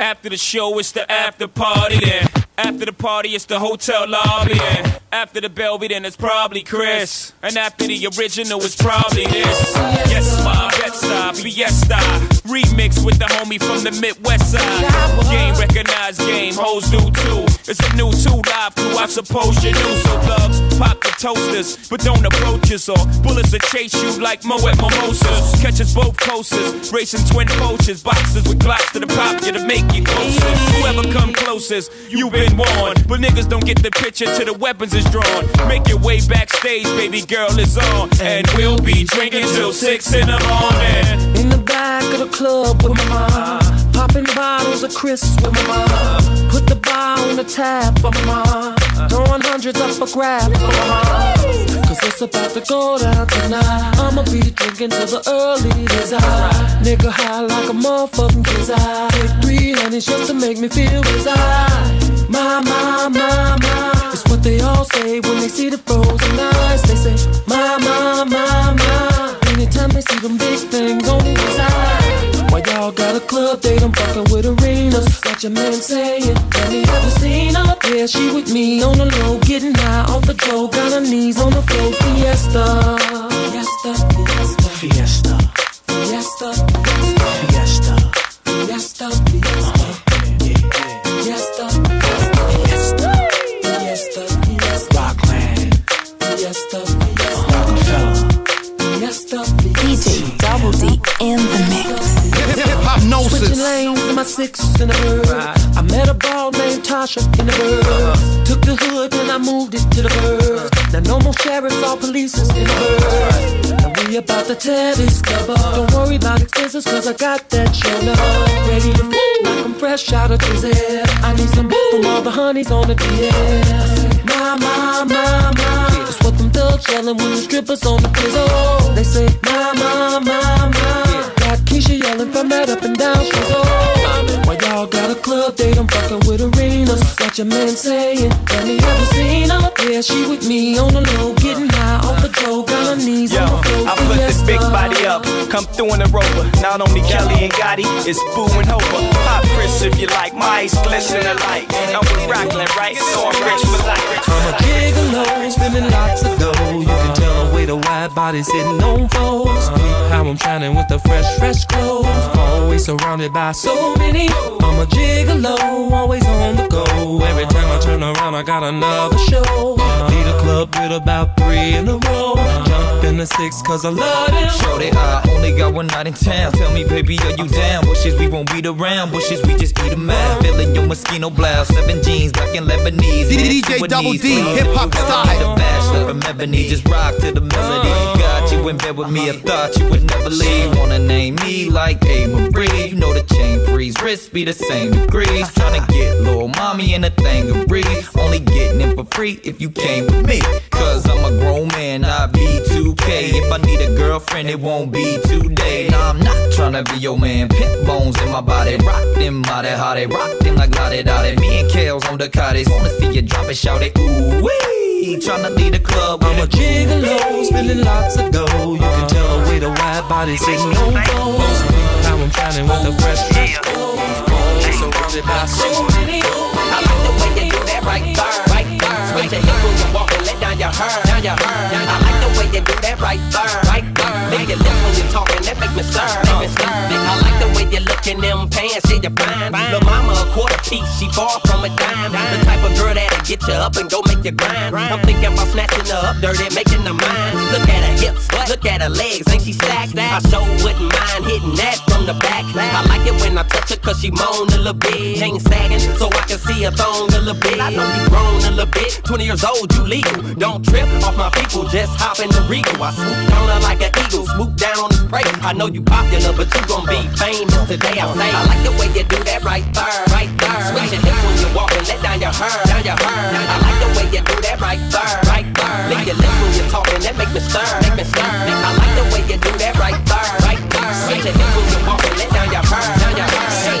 After the show, it's the after party then. After the party, it's the hotel lobby. And after the Belvedere, then it's probably Cris. And after the original, it's probably this. Yes, my Bed-Stuy, Fiesta. Remix with the homie from the Midwest side. Game recognized game, hoes do too. It's a new 2 Live Crew, I suppose you knew. So thugs, pop the toasters, but don't approach us. Or bullets will chase you like Moet Mimosas. Catch us both coasters, racing twin poachers. Boxers with glocks to the pop you to make you closer. Whoever come closest, you've been warned. But niggas don't get the picture till the weapons is drawn. Make your way backstage, baby girl is on. And we'll be drinking till six in the morning. In the back of the club with my mom. Popping bottles of crisps with my mom. Put the bar on the tap for my mom. Throwing hundreds up for grabs for my mom. Cause it's about to go down tonight. I'ma be drinking till the early days. Nigga high like a motherfucking kiss. I take three honeys just to make me feel desire. My, my, my, my. It's what they all say when they see the frozen eyes. They say, my, my, my, my. Anytime they see them big things on the side all got a club, they done fucking with arenas. Got your man saying, have you ever seen her? Yeah, she with me on the low, getting high off the dough. Got her knees on the floor, fiesta. Fiesta, fiesta. Fiesta. Fiesta, fiesta. Fiesta, fiesta. Fiesta, fiesta. Fiesta, fiesta. Rockland. Fiesta, fiesta. Roc-A-Fella. Fiesta, fiesta. DJ Double D in the mix. Switching lanes in my six in the bird. I met a ball named Tasha in the bird. Uh-huh. Took the hood and I moved it to the bird. Uh-huh. Now no more sheriffs or police in the bird. Now we about to tear this club up. Uh-huh. Don't worry about expenses cause I got that show up. Ready to move like I'm fresh out of Brazil. I need some boo from all the honeys on the DL. My, my, my, my. That's what them thugs yelling when the strippers on the pizzle. They say, my, my, my, my. Keisha yelling from that up and down she's oh. Why y'all got a club date? I'm fucking with arenas. Got your man saying, Have me ever seen her? Yeah, she with me on the low, getting high off the dough. Got her knees Yo, on the floor. I put this big body up, come through in a rover. Not only Kelly and Gotti, it's Boo and Hova. Pop Cris if you like, my ice glisten alike. I'm with Rockland, right? So I'm rich for life. I'm a gigolo, spending lots of dough. You can way the wide body's sitting on foes. Uh-huh. How I'm shining with the fresh, fresh clothes. Uh-huh. Always surrounded by so many. I'm a gigolo, always on the go. Every time I turn around, I got another show. Uh-huh. Lead a club with about three in a row. Jump in the six, cause I love them. Shorty, I only got one night in town. Tell me, baby, are you down? Bushes, we won't beat around. Bushes, we just eat 'em out. Feeling your mosquito blouse. Seven jeans, black and Lebanese. DJ a Double D, hip hop style. The from Ebony, just rock to the melody. Got you in bed with me, I thought you would never leave. Wanna name me like A. Marie. You know the chain freeze, wrists be the same degrees. Tryna get little mommy in a thing of breeze. Only getting it for free if you came with me. Cause I'm a grown man, I be 2K. If I need a girlfriend, it won't be today. Nah, I'm not tryna be your man. Pimp bones in my body. Rock them, body, how they rock them like la da Me and Kale's on the cottage. Wanna see you drop it, shout it. Ooh, wee. Tryna lead the club. I'm a gigolo, spending lots of dough. You can tell the way the wide body's sitting on foes. How I'm shining with the fresh, fresh clothes. Always surrounded by so many. I like the way you do that right there, Switch your hips when you walk and let down your hair, down your hair. I like the way you do that right there, right there. Make your lips when you talking, that make me stir, make me stir. I like the way you look in them pants, yeah you fine. Lil' mama a quarter piece, she far from a dime. The type of girl that'll get you up and go make you grind. I'm thinking about snatching her up dirty, making her mine. Look at her hips, look at her legs, ain't she stacked? I sure wouldn't mind hitting that from the back. I like it when I touch her cause she moan a little bit. Chain sagging so I can see her thong a little bit. I know you grown a little bit, 20 years old, you legal. Don't trip off my people, just hop in the regal. I swoop down her like an eagle, swoop down on the prey. I know you popular, but you gon' be famous today. I say, I like the way you do that right there, right there. Switch your hips when you walk and let down your hair, down your hair. I like the way you do that right there, right there. Lick your lips when you're talking, that make me stir, make me stir. I like the way you do that right there, right there. Switch your hips when you walk and let down your hair, down your hair.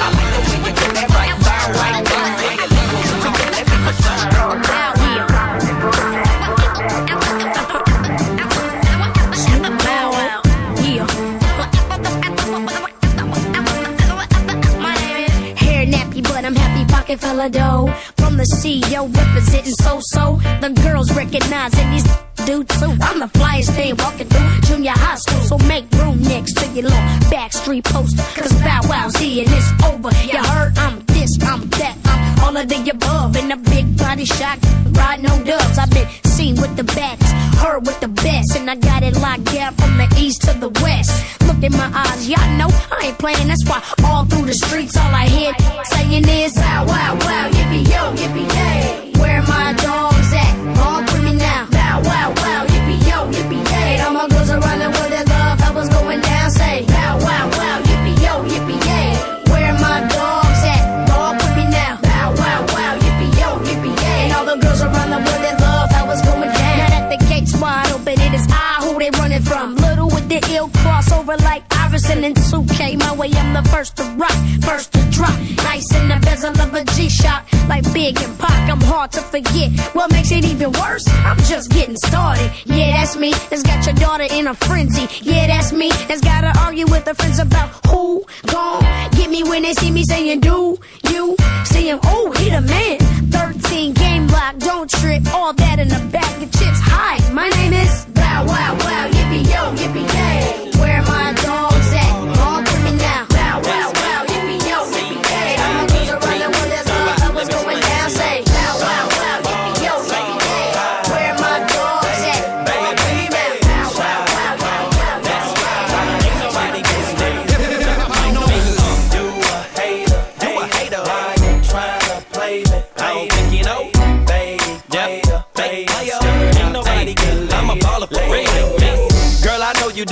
Fella dough. From the CEO representing so so. The girls recognize recognizing these do too. I'm the flyest thing walking through junior high school. So make room next to your little backstreet poster. Cause Bow Wow's here and it's over. You heard I'm this, I'm that, I'm all of the above. In a big body shot, riding on dubs. I've been seen with the best, heard with the best. And I got it locked down from the east to the west. In my eyes, y'all know I ain't playing. That's why all through the streets, all I hear saying is, wow, wow, wow, crossover like Iverson and 2K. My way, I'm the first to rock, first to drop. Nice in the bezel of a G-Shock, like Big and Pac. I'm hard to forget. What makes it even worse? I'm just getting started. Yeah, that's me. That's got your daughter in a frenzy. Yeah, that's me. That's gotta argue with her friends about who gon' get me when they see me saying do you see him? Oh, he the man. 13 game lock, don't trip. All that in a bag of chips. Hi, my name is Bow Wow Wow. Yippee yo, yippee yay. Where my dogs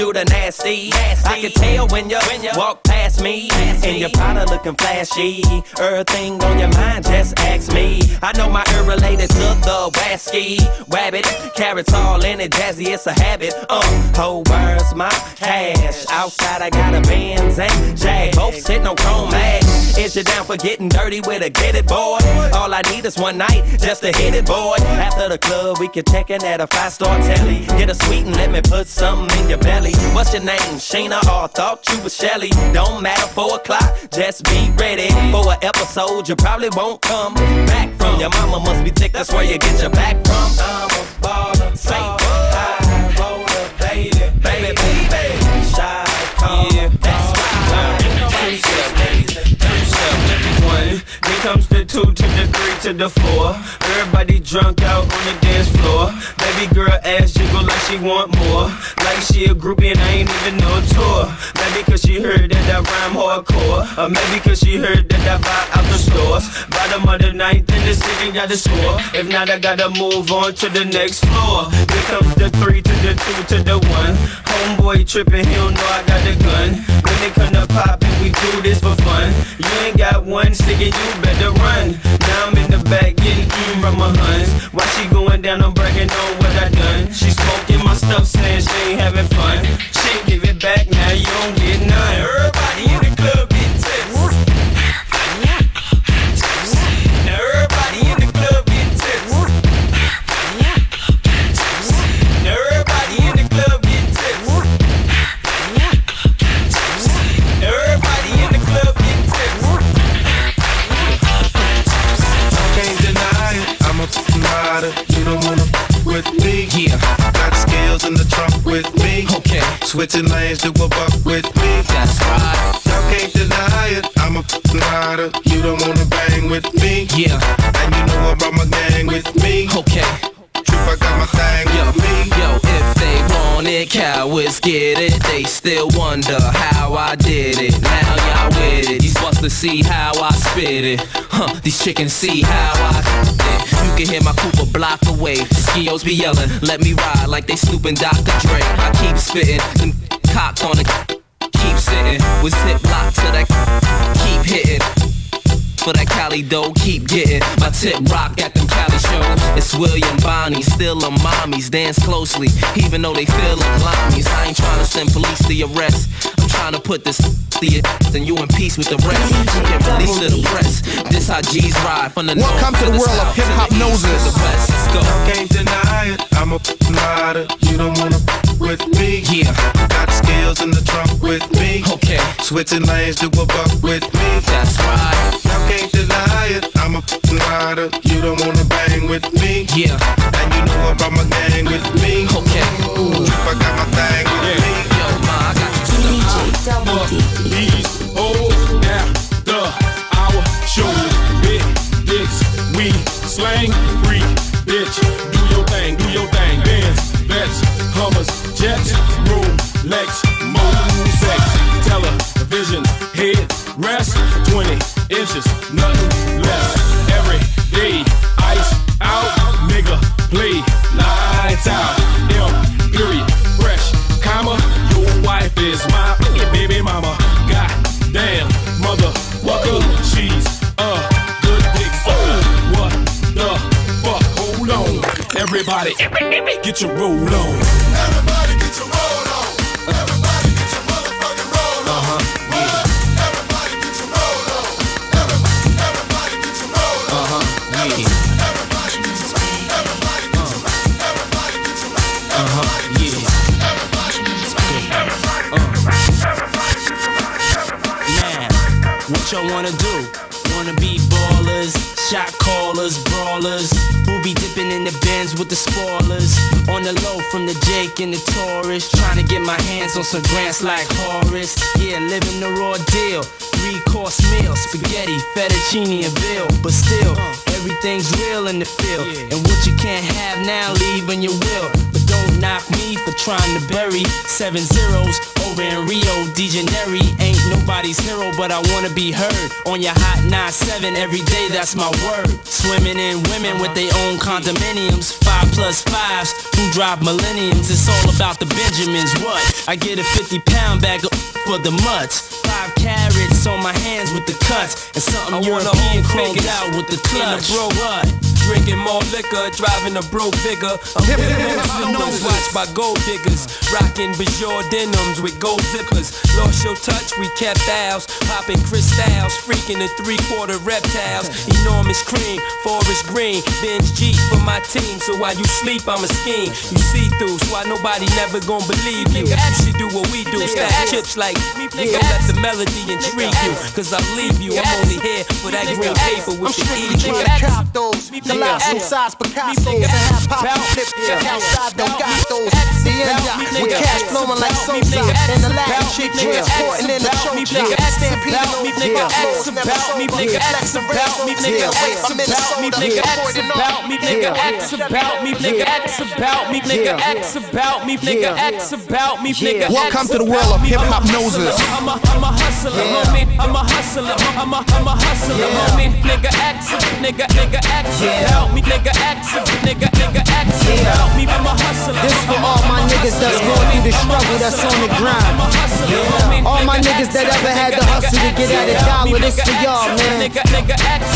you the nasty. I can tell when you, walk past me. And your powder looking flashy. Everything on your mind, just ask me. I know my ear related to the wasky. Rabbit, carrots all in it, jazzy, it's a habit. Uh, whole world's my cash. Outside, I got a Benz and Jag. Both sitting on chrome mags. Is you down for getting dirty with a get it, boy? All I need is one night just to hit it, boy. After the club, we can check in at a five star telly. Get a sweet and let me put something in your belly. What's your name? Sheena or thought you was Shelly. Don't matter, four o'clock, just be ready for an episode you probably won't come back from. Your mama must be thick, that's where you get your back from. I'm a baller, say high roller, baby, baby, baby. Shy, calm, that's why. Then comes two to the three to the four. Everybody drunk out on the dance floor. Baby girl ass jiggle like she want more. Like she a groupie and I ain't even no tour. Maybe cause she heard that I rhyme hardcore. Or maybe cause she heard that I buy out the stores. Bottom of the ninth in the city got the score. If not, I gotta move on to the next floor. Here comes the three to the two to the one. Homeboy tripping, he don't know I got the gun. When they come to poppin', we do this for fun. You ain't got one stick and you better run. Now I'm in the back getting mm from my huns. While she going down, I'm bragging on what I done. She smoking my stuff, saying she ain't having fun. She give it back, now you don't get none. With me. Okay. Switching lanes to a buck with me. That's right. Y'all can't deny it. I'm a rider. You don't wanna bang with me. Yeah. And you know I brought my gang with me. Okay. Trip, I got my thing Yo, with me. It, cowards get it. They still wonder how I did it. Now y'all with it. These busters see how I spit it. Huh, these chickens see how I did it. You can hear my coupe a block away. Skios be yelling, let me ride like they snooping Dr. Dre. I keep spitting, them cops on the keep sitting. With zip lock to that keep hitting. For that Cali dough, keep getting my tip rock at them Cali shows. It's William Bonney, still a mommies, dance closely, even though they feel like limeys. I ain't trying to send police to arrest. I'm trying to put this to your and you in peace with the rest. You can release to the press. This how G's ride from the Welcome north to the world of south, to hip-hop the noses. the west. Let's go. Can't deny it. I'm a f***ing rider. You don't wanna f- with me. Yeah. Got scales in the trunk with me. Okay. Switching lanes to a buck with me. That's right tired. I'm a rider. You don't wanna bang with me. Yeah. And you know I brought my gang with me. Okay. Ooh, I got my thing with yeah. me. Yo, ma, I got you. DJ Double D. These hoes oh, after our show, big dicks we slang free, bitch. Do your thing, do your thing. Benz, vets, Hummers, Jets, Rolex. Nothing less. Every day, ice out, nigga, play lights out. M, period, fresh, comma, your wife is my baby mama. God damn, motherfucker, she's a good dick sucker. What the fuck? Hold on, everybody, get your roll on. What y'all wanna do? Wanna be ballers, shot callers, brawlers, who be dipping in the bins with the spoilers. On the low from the Jake and the Taurus, trying to get my hands on some grants like Horace. Yeah, living the raw deal. Three course meal, spaghetti, fettuccine, and veal. But still, uh. everything's real in the field. And what you can't have now, leave when you will. Don't knock me for trying to bury seven zeros over in Rio de Janeiro. Ain't nobody's hero, but I wanna be heard on your hot 9-7 every day. That's my word. Swimming in women with their own condominiums, five plus fives who drive millenniums. It's all about the Benjamins. What? I get a 50 pound bag of for the mutts. Five carats on my hands with the cuts, and something I European chromed out with the in clutch. bro- what? Drinking more liquor, driving a broke bigger. I'm nose watched by gold diggers. Rocking Bajor denims with gold zippers. Lost your touch, we kept ours. Popping crystals, freaking the three quarter reptiles. Enormous cream, forest green. Benz G for my team. So while you sleep, I'm a scheme. You see through, so why nobody never gonna believe you. You should do what we do. Stack chips like me. Don't let the melody intrigue you. Cause I leave you. I'm only here for that green paper with the E. Cop those, the life size Picasso's and hip hop flip outside them gatos. The end with cash flowing like Sosa and the Latin chick transporting in the chocha. Stampede those flows, never sold. Flex and race, nigga, wait for Minnesota. Avoiding all. nigga, X about me, nigga, X about me, nigga, X about me, nigga, X about me, nigga. Welcome to the world of Hiphopnosis. I'm a, I'm a hustler, homie. I'm a hustler, I'm a, I'm a hustler, homie. Nigga, X, nigga, nigga, X about me, nigga, X, nigga, nigga, X about me. I'm a hustler. This for all my niggas that's going through the struggle that's on the grind. All my niggas that ever had to hustle to get at a dollar, this for y'all, man.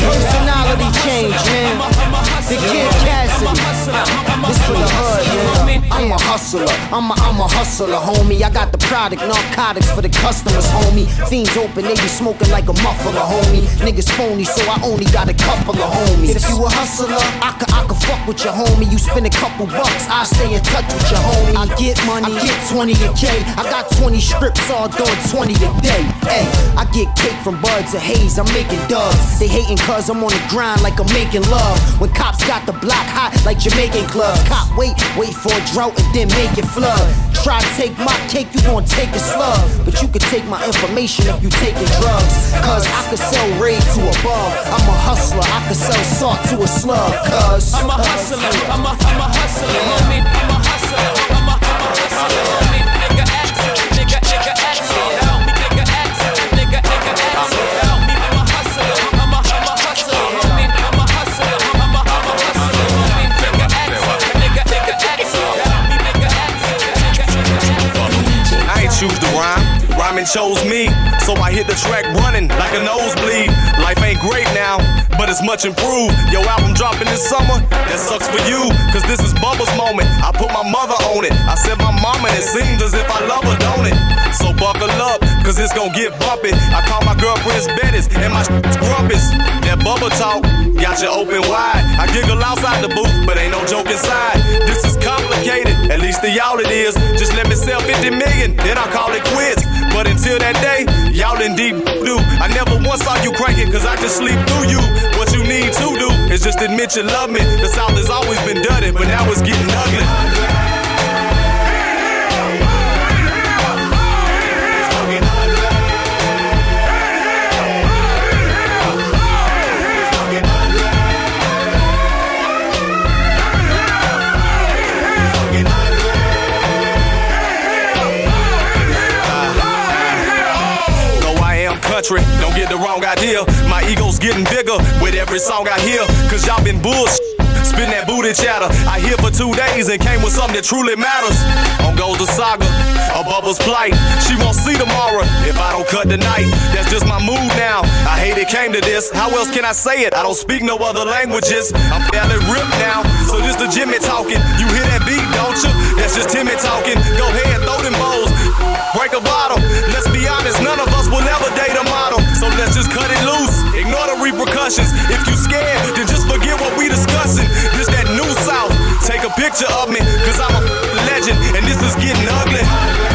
Personality change, man. The kid Cassidy. This for the hood, man. I'm a hustler. I'm a, I'm a hustler, homie. I got the product, narcotics for the customers, homie. Fiends open, they be smoking like a muffler, homie. Niggas phony, so I only got a couple of homies. If you a hustler, I could, I could fuck with your homie. You spend a couple bucks, I stay in touch with your homie. I get money, I get 20 a K. I got 20 strips all doing 20 a day. Hey, I get cake from buds of haze, I'm making dubs. They hating cause I'm on the grind like I'm making love. When cops got the block hot like Jamaican clubs. Cop wait, wait for a drought and then make it flood. Try to take my cake, you gon' take a slug. But you can take my information if you taking drugs. Cause I could sell raid to a bum. I'm a hustler, I could sell salt to a slug. Cause I'm a hustler, I'm a, I'm a hustler, homie. I'm a hustler, I'm a, I'm a hustler, homie. Nigga, X, nigga, nigga, X rhyming chose me. So I hit the track running like a nosebleed. Life ain't great now, but it's much improved. Your album dropping this summer, that sucks for you. Cause this is Bubba's moment. I put my mother on it. I said my mama, and it seems as if I love her, don't it? So buckle up, cause it's gonna get bumpy. I call my girlfriends Bettis, and my shit's. That Bubba talk got you open wide. I giggle outside the booth, but ain't no joke inside. This is complicated, at least to y'all it is. Just let me sell 50 million, then I call it quits. But until that day, y'all in deep do. I never once saw you cranking, cause I just sleep through you. What you need to do is just admit you love me. The South has always been dirty, but now it's getting ugly. Country, don't get the wrong idea. My ego's getting bigger with every song I hear. Cause y'all been bullshit. Spitting that booty chatter. I here for two days and came with something that truly matters. On goes the saga, a bubble's plight. She won't see tomorrow if I don't cut tonight. That's just my mood now. I hate it came to this. How else can I say it? I don't speak no other languages. I'm fairly ripped now. So this the Jimmy talking. You hear that beat, don't you? That's just Timmy talking. Go ahead, throw them bowls. Break a bottle. Let's be honest, none of us will ever date a model. So let's just cut it loose. Ignore the repercussions. If you scared, then just forget what we discussing. This that new South. Take a picture of me, cause I'm a legend, and this is getting ugly.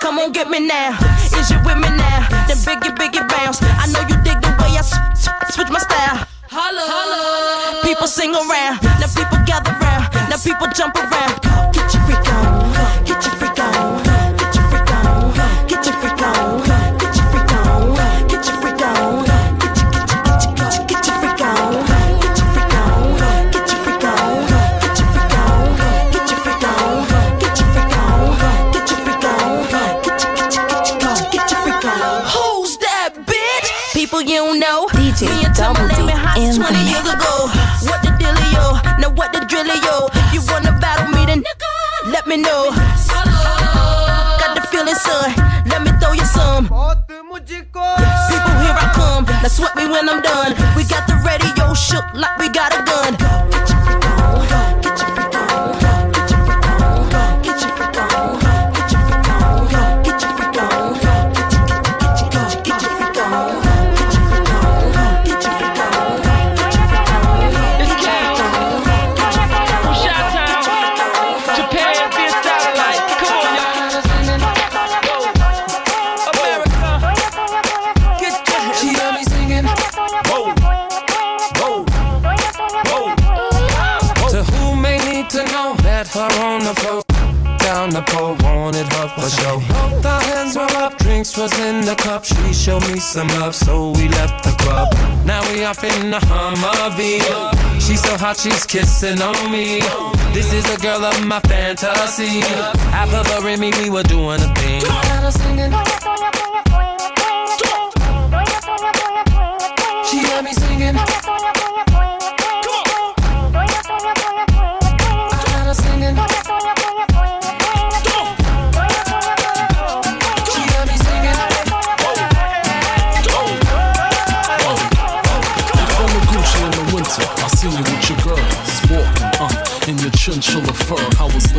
Come on get me now. Is you with me now? Then biggie, biggie bounce. I know you dig the way I switch my style. Holla, holla. People sing around. Now people gather round. Now people jump around. Get your freak on. Me know. Got the feeling, son. Let me throw you some. People, here I come. Now sweat me when I'm done. We got the radio shook like we got a gun. Love, so we left the club. Now we off in the Humvee. She's so hot, she's kissing on me. This is the girl of my fantasy. Half of her and me, we were doing a thing. She heard me singing.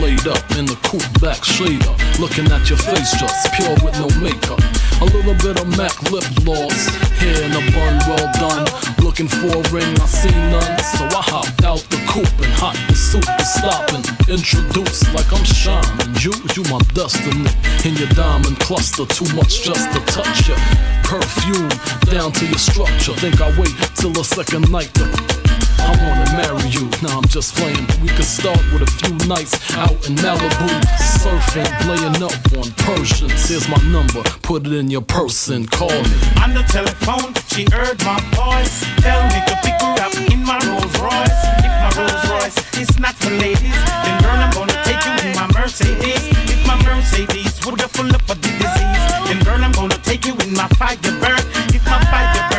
Laid up in the coupe back shader, looking at your face just pure with no makeup. A little bit of MAC lip gloss, hair in a bun, well done. Looking for a ring, I see none, so I hopped out the coupe and hot pursuit was stopping. Introduced like I'm shining, you, you my destiny. In your diamond cluster, too much just to touch you. Perfume down to your structure. Think I wait till the second night to I wanna marry you, now I'm just playing. We could start with a few nights out in Malibu, surfing, laying up on Persians. Here's my number, put it in your purse and call me. On the telephone, she heard my voice. Tell me to pick her up in my Rolls Royce. If my Rolls Royce is not for ladies, then girl, I'm gonna take you in my Mercedes. If my Mercedes would have full up of the disease, then girl, I'm gonna take you in my Firebird. If my Firebird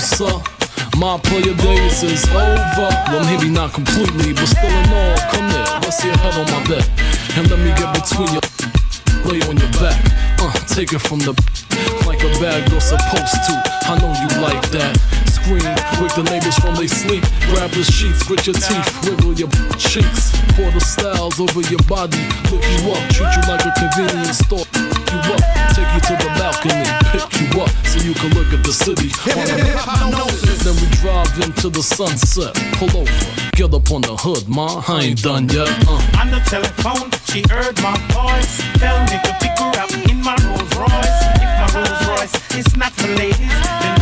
closer. My player days is over. Well, maybe not completely, but still in all. Come here, see your head on my bed. And let me get between your lay on your back. Uh, take it from the like a bad girl supposed to. I know you like that. Scream, wake the neighbors from they sleep. Grab the sheets, grit your teeth, wiggle your cheeks. Pour the styles over your body, look you up, treat you like a convenience store. Pick You up, take you to the balcony, pick you up so you can look at the city. then we drive into the sunset. Pull over, get up on the hood, ma. I ain't done yet. Uh. On the telephone, she heard my voice. Tell me to pick her up in my Rolls Royce. If my Rolls Royce is not for ladies,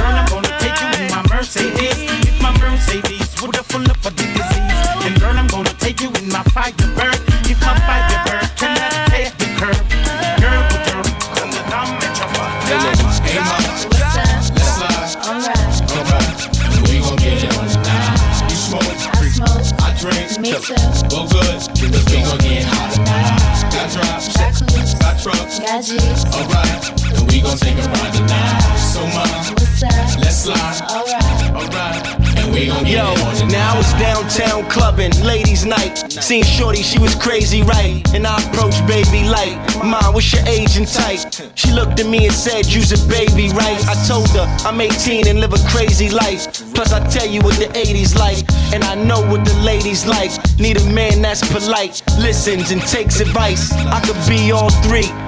If my Mercedes would have full up of the disease, then girl, I'm gonna take you in my Firebird. If my Firebird cannot take the curve, girl, put your on the dumb and your Hey, ma, let's slide. Alright, we gon' get it on now. You smoke, I drink, go good, cause we gon' get hot tonight. Got drops, got trucks, alright, and we gon' take a ride downtown clubbing, ladies' night. Seen Shorty, she was crazy, right? And I approached baby light. Mom, what's your age and type? She looked at me and said, You's a baby, right? I told her I'm 18 and live a crazy life. Plus, I tell you what the 80s like, and I know what the ladies like. Need a man that's polite, listens and takes advice. I could be all three.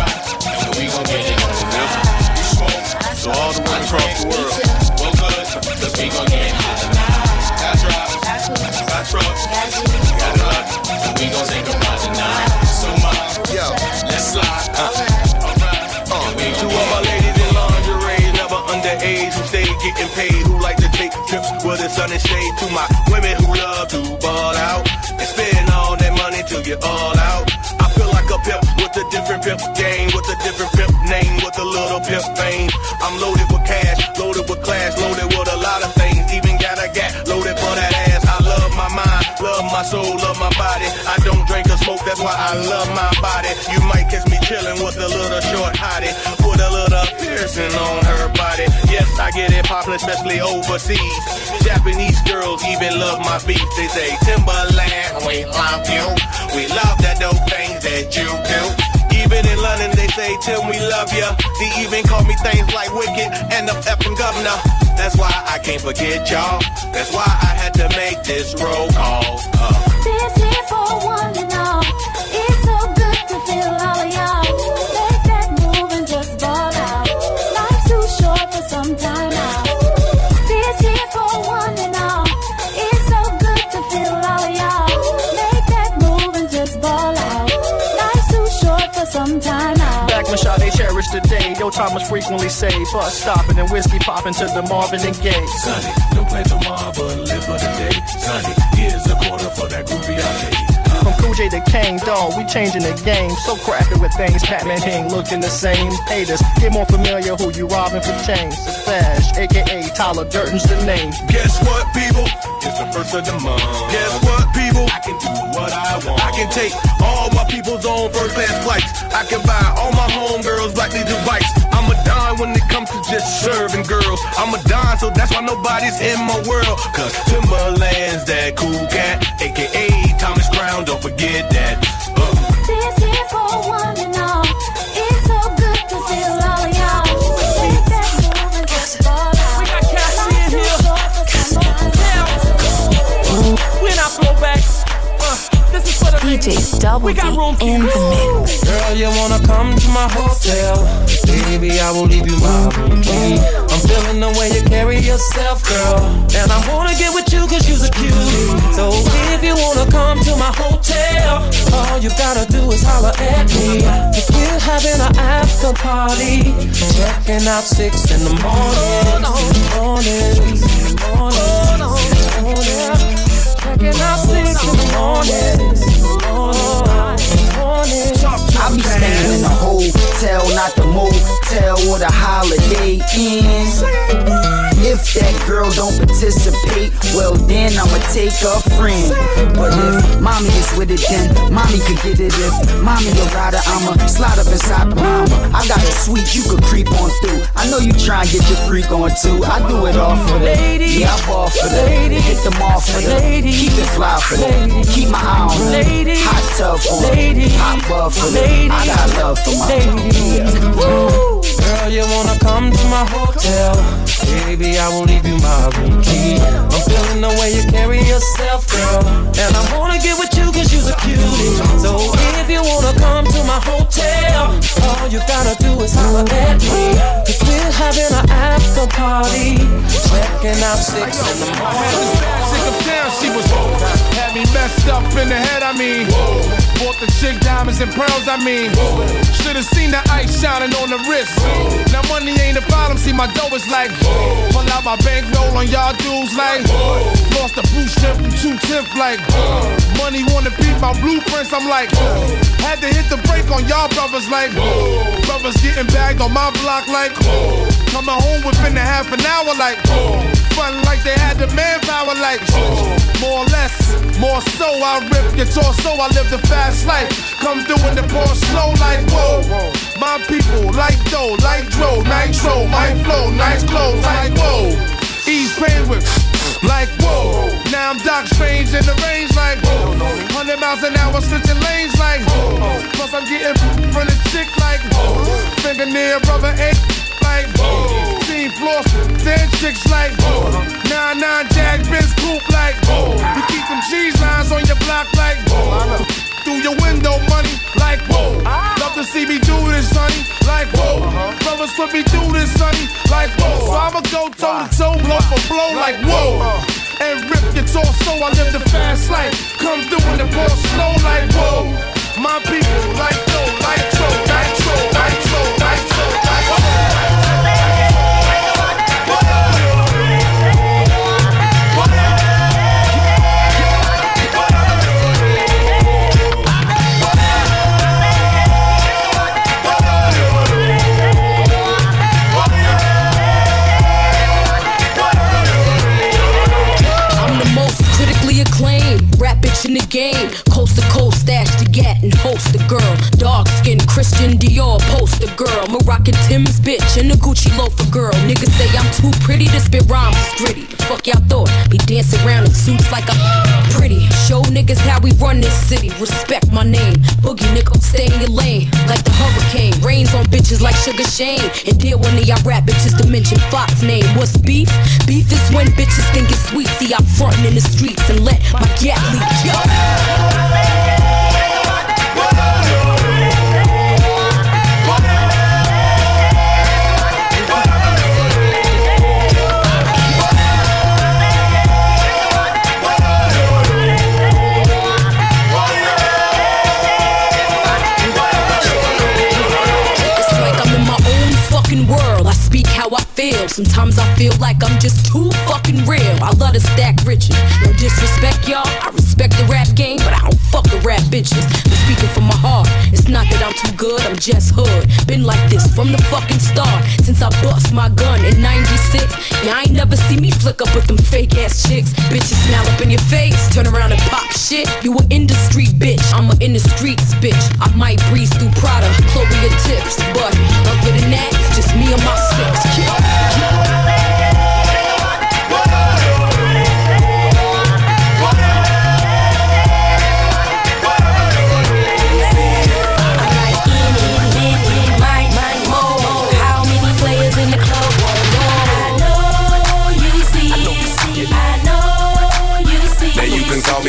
so all the women across the world. Well, good, cause we gon' get hot tonight. Got drops, got trucks, got luck, and we gon' take a ride tonight. So, yo, let's slide. Uh. Alright, uh. and we To gon' all my ladies in lingerie, never underage, who stay getting paid, who like to take trips where the sun is shade. To my women who love to ball out body. I don't drink or smoke, that's why I love my body. You might catch me chilling with a little short hottie, with a little piercing on her body. Yes, I get it poppin', especially overseas. Japanese girls even love my beef. They say Timberland, we love you. We love that dope things that you do. In London, they say, Tim, we love ya. They even call me things like Wicked and the effing governor. That's why I can't forget y'all. That's why I had to make this roll call. Uh. This here for one and all. Sade cherished the day, yo time was frequently saved. Bus stopping and whiskey popping to the Marvin and Gaye. Sonny, don't play tomorrow, but live for the day. Sonny, here's a quarter for that groovy arcade. From Cool J to Kane, dog, we changing the game. So crafty with things, Batman ain't looking the same. Haters, get more familiar who you robbing for change. Savage, aka Tyler Durden's the name. Guess what, people? It's the first of the month. Guess what, people? I can do what I want. I can take all my people's on first class flights. I can buy all my homegirls black these bikes. I'm a dime when it comes to just serving girls. I'm a dime, so that's why nobody's in my world. Cause Timberland's that cool cat, aka Thomas Crown, don't forget that. Uh. This is for the DJ Double D in the mix. Girl, you wanna come to my hotel? Baby, I will leave you my room key. I'm feeling the way you carry yourself, girl. And I wanna get with you cause you're a cutie. So if you wanna come to my hotel, all you gotta do is holler at me. Cause we're having an after party. Checking out six in the morning. Morning. Morning. Morning. Checking out six in the morning. I be staying in a hotel, not the motel where the holiday ends. If that girl don't participate, well then I'ma take a friend. But if mommy is with it, then mommy could get it. If mommy a rider, I'ma slide up inside the mama. I got a sweet you could creep on through. I know you try and get your freak on too. I do it all for the Ladies. Yeah, I ball for the Ladies. Hit them all for the Ladies. Keep it fly for the Ladies. Keep my eye on them. Ladies. Hot tub for them. Ladies. Hot bub for them. I got love for my Ladies. Woo. Girl, you wanna come to my hotel? Baby, I will leave you my key. I'm feeling the way you carry yourself, girl. And I wanna get with you cause you're a cutie. So if you wanna come to my hotel, all you gotta do is holler at me. Cause we're having an after party. Checking out six in the morning. Chick uptown, she was had me messed up in the head. I mean, bought the chick diamonds and pearls. I mean, should've seen the ice shining on the wrist. Now money ain't a problem. See my dough is like, pull out my bankroll on y'all dudes like, lost the blue strip from two tenth like, money wanna beat my blueprints. I'm like, had to hit the brake on y'all brothers like, brothers getting bagged on my block like, coming home within a half an hour like, fun like they had the manpower like, oh, more or less, more so I rip your torso. I live the fast life, come through in the Porsche slow like whoa. My people like dough, like dro, nitro, my flow, nice clothes like whoa. Ease pain with like whoa. Now I'm Doc Strange in the range like whoa. 100 miles an hour switching lanes like whoa. Plus I'm getting from the chick like whoa. Fingernail rubber ain't like whoa. Team floss, dead chicks like whoa. Nine nine jag Benz coupe like whoa. You keep them cheese lines on your block like whoa. Through your window money like whoa. Love to see me do this, sonny, like whoa. Brothers put me through this, sonny, like whoa. So I'ma go toe to toe, blow for blow like whoa. And rip your torso, I live the fast life. Come through in the poor snow like whoa. My people like dough, like game. Gat and host the girl. Dark skin, Christian Dior, poster girl. Moroccan Tim's bitch and a Gucci loafer girl. Niggas say I'm too pretty to spit rhymes, gritty. Fuck y'all thought? Be dancing around in suits like I'm pretty. Show niggas how we run this city. Respect my name. Boogie nigga, stay in your lane. Like the hurricane. Rains on bitches like Sugar Shane. And deal one of y'all rap bitches to mention Fox name. What's beef? Beef is when bitches think it's sweet. See, I'm frontin' in the streets and let my gat leak. Sometimes I feel like I'm just too fucking real. I love to stack riches. No disrespect, y'all. I respect the rap game, but I don't fuck with rap bitches. I'm speaking from my heart. It's not that I'm too good, I'm just hood. Been like this from the fucking start. Since I bust my gun in 96. Yeah, I ain't never see me flick up with them fake ass chicks. Bitches smile up in your face, turn around and pop shit. You an industry bitch, I'm a in the streets bitch. I might breeze through Prada, Chloe and tips, but other than that, it's just me and my sticks. How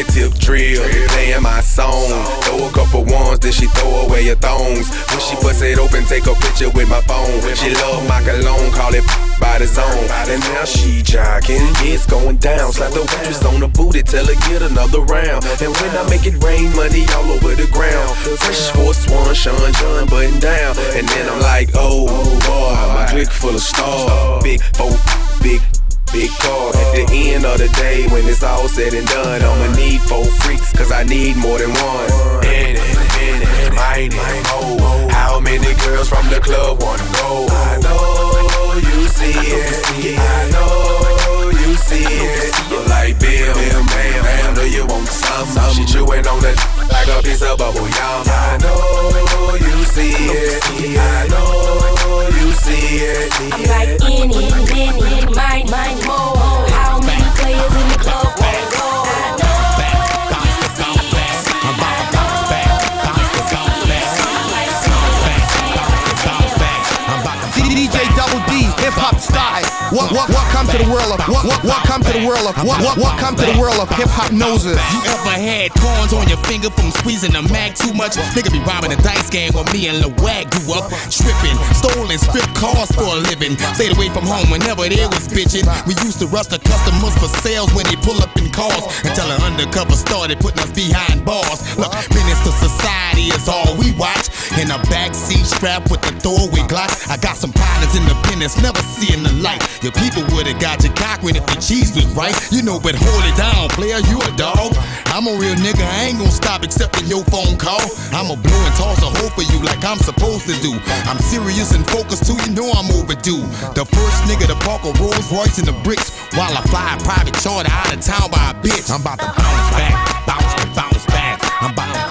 Tip Drill, playing my song. Throw a couple ones, then she throw away her thongs. When she bust it open, take a picture with my phone. She love my cologne, call it by the zone. And now she jogging, it's going down. Slap the waitress on the booty, tell her get another round. And when I make it rain, money all over the ground. Fresh for Swan, Sean, John, button down. And then I'm like, oh boy, my click full of stars. Big, four, big Big car at the end of the day when it's all said and done. I'ma need four freaks, cause I need more than one. In it, in it, mine it, oh. How many girls from the club wanna go? I know you see it. I know see it. I'm like Bill, Bill, bam, bam. Know you want some, some. She chewing on that like a piece of bubble. I know you see it. I know you see it. I'm like any, many, mine, mine, more. How many players in the club go? DJ Double D, hip hop style. What, what, welcome to the world of what, what, welcome to the world of what, what, welcome to the world of Hiphopnosis. You ever had corns on your finger from squeezing the mag too much? Nigga be robbing a dice game where me and Lil Wayne grew up. Tripping, stolen, strip cars for a living. Stayed away from home whenever they was bitching. We used to rush the customers for sales when they pull up in cars until an undercover started putting us behind bars. Look, menace to society is all we watch. In a backseat strap with the throwaway Glock. I got some partners in the business, never seeing the light. Your people would've got your cock when if the cheese was right. You know, but hold it down, player, you a dog. I'm a real nigga, I ain't gonna stop accepting your phone call. I'ma blow and toss a hole for you like I'm supposed to do. I'm serious and focused too, you know I'm overdue. The first nigga to park a Rolls Royce in the bricks while I fly a private charter out of town by a bitch. I'm about to bounce back, bounce bounce back. I'm about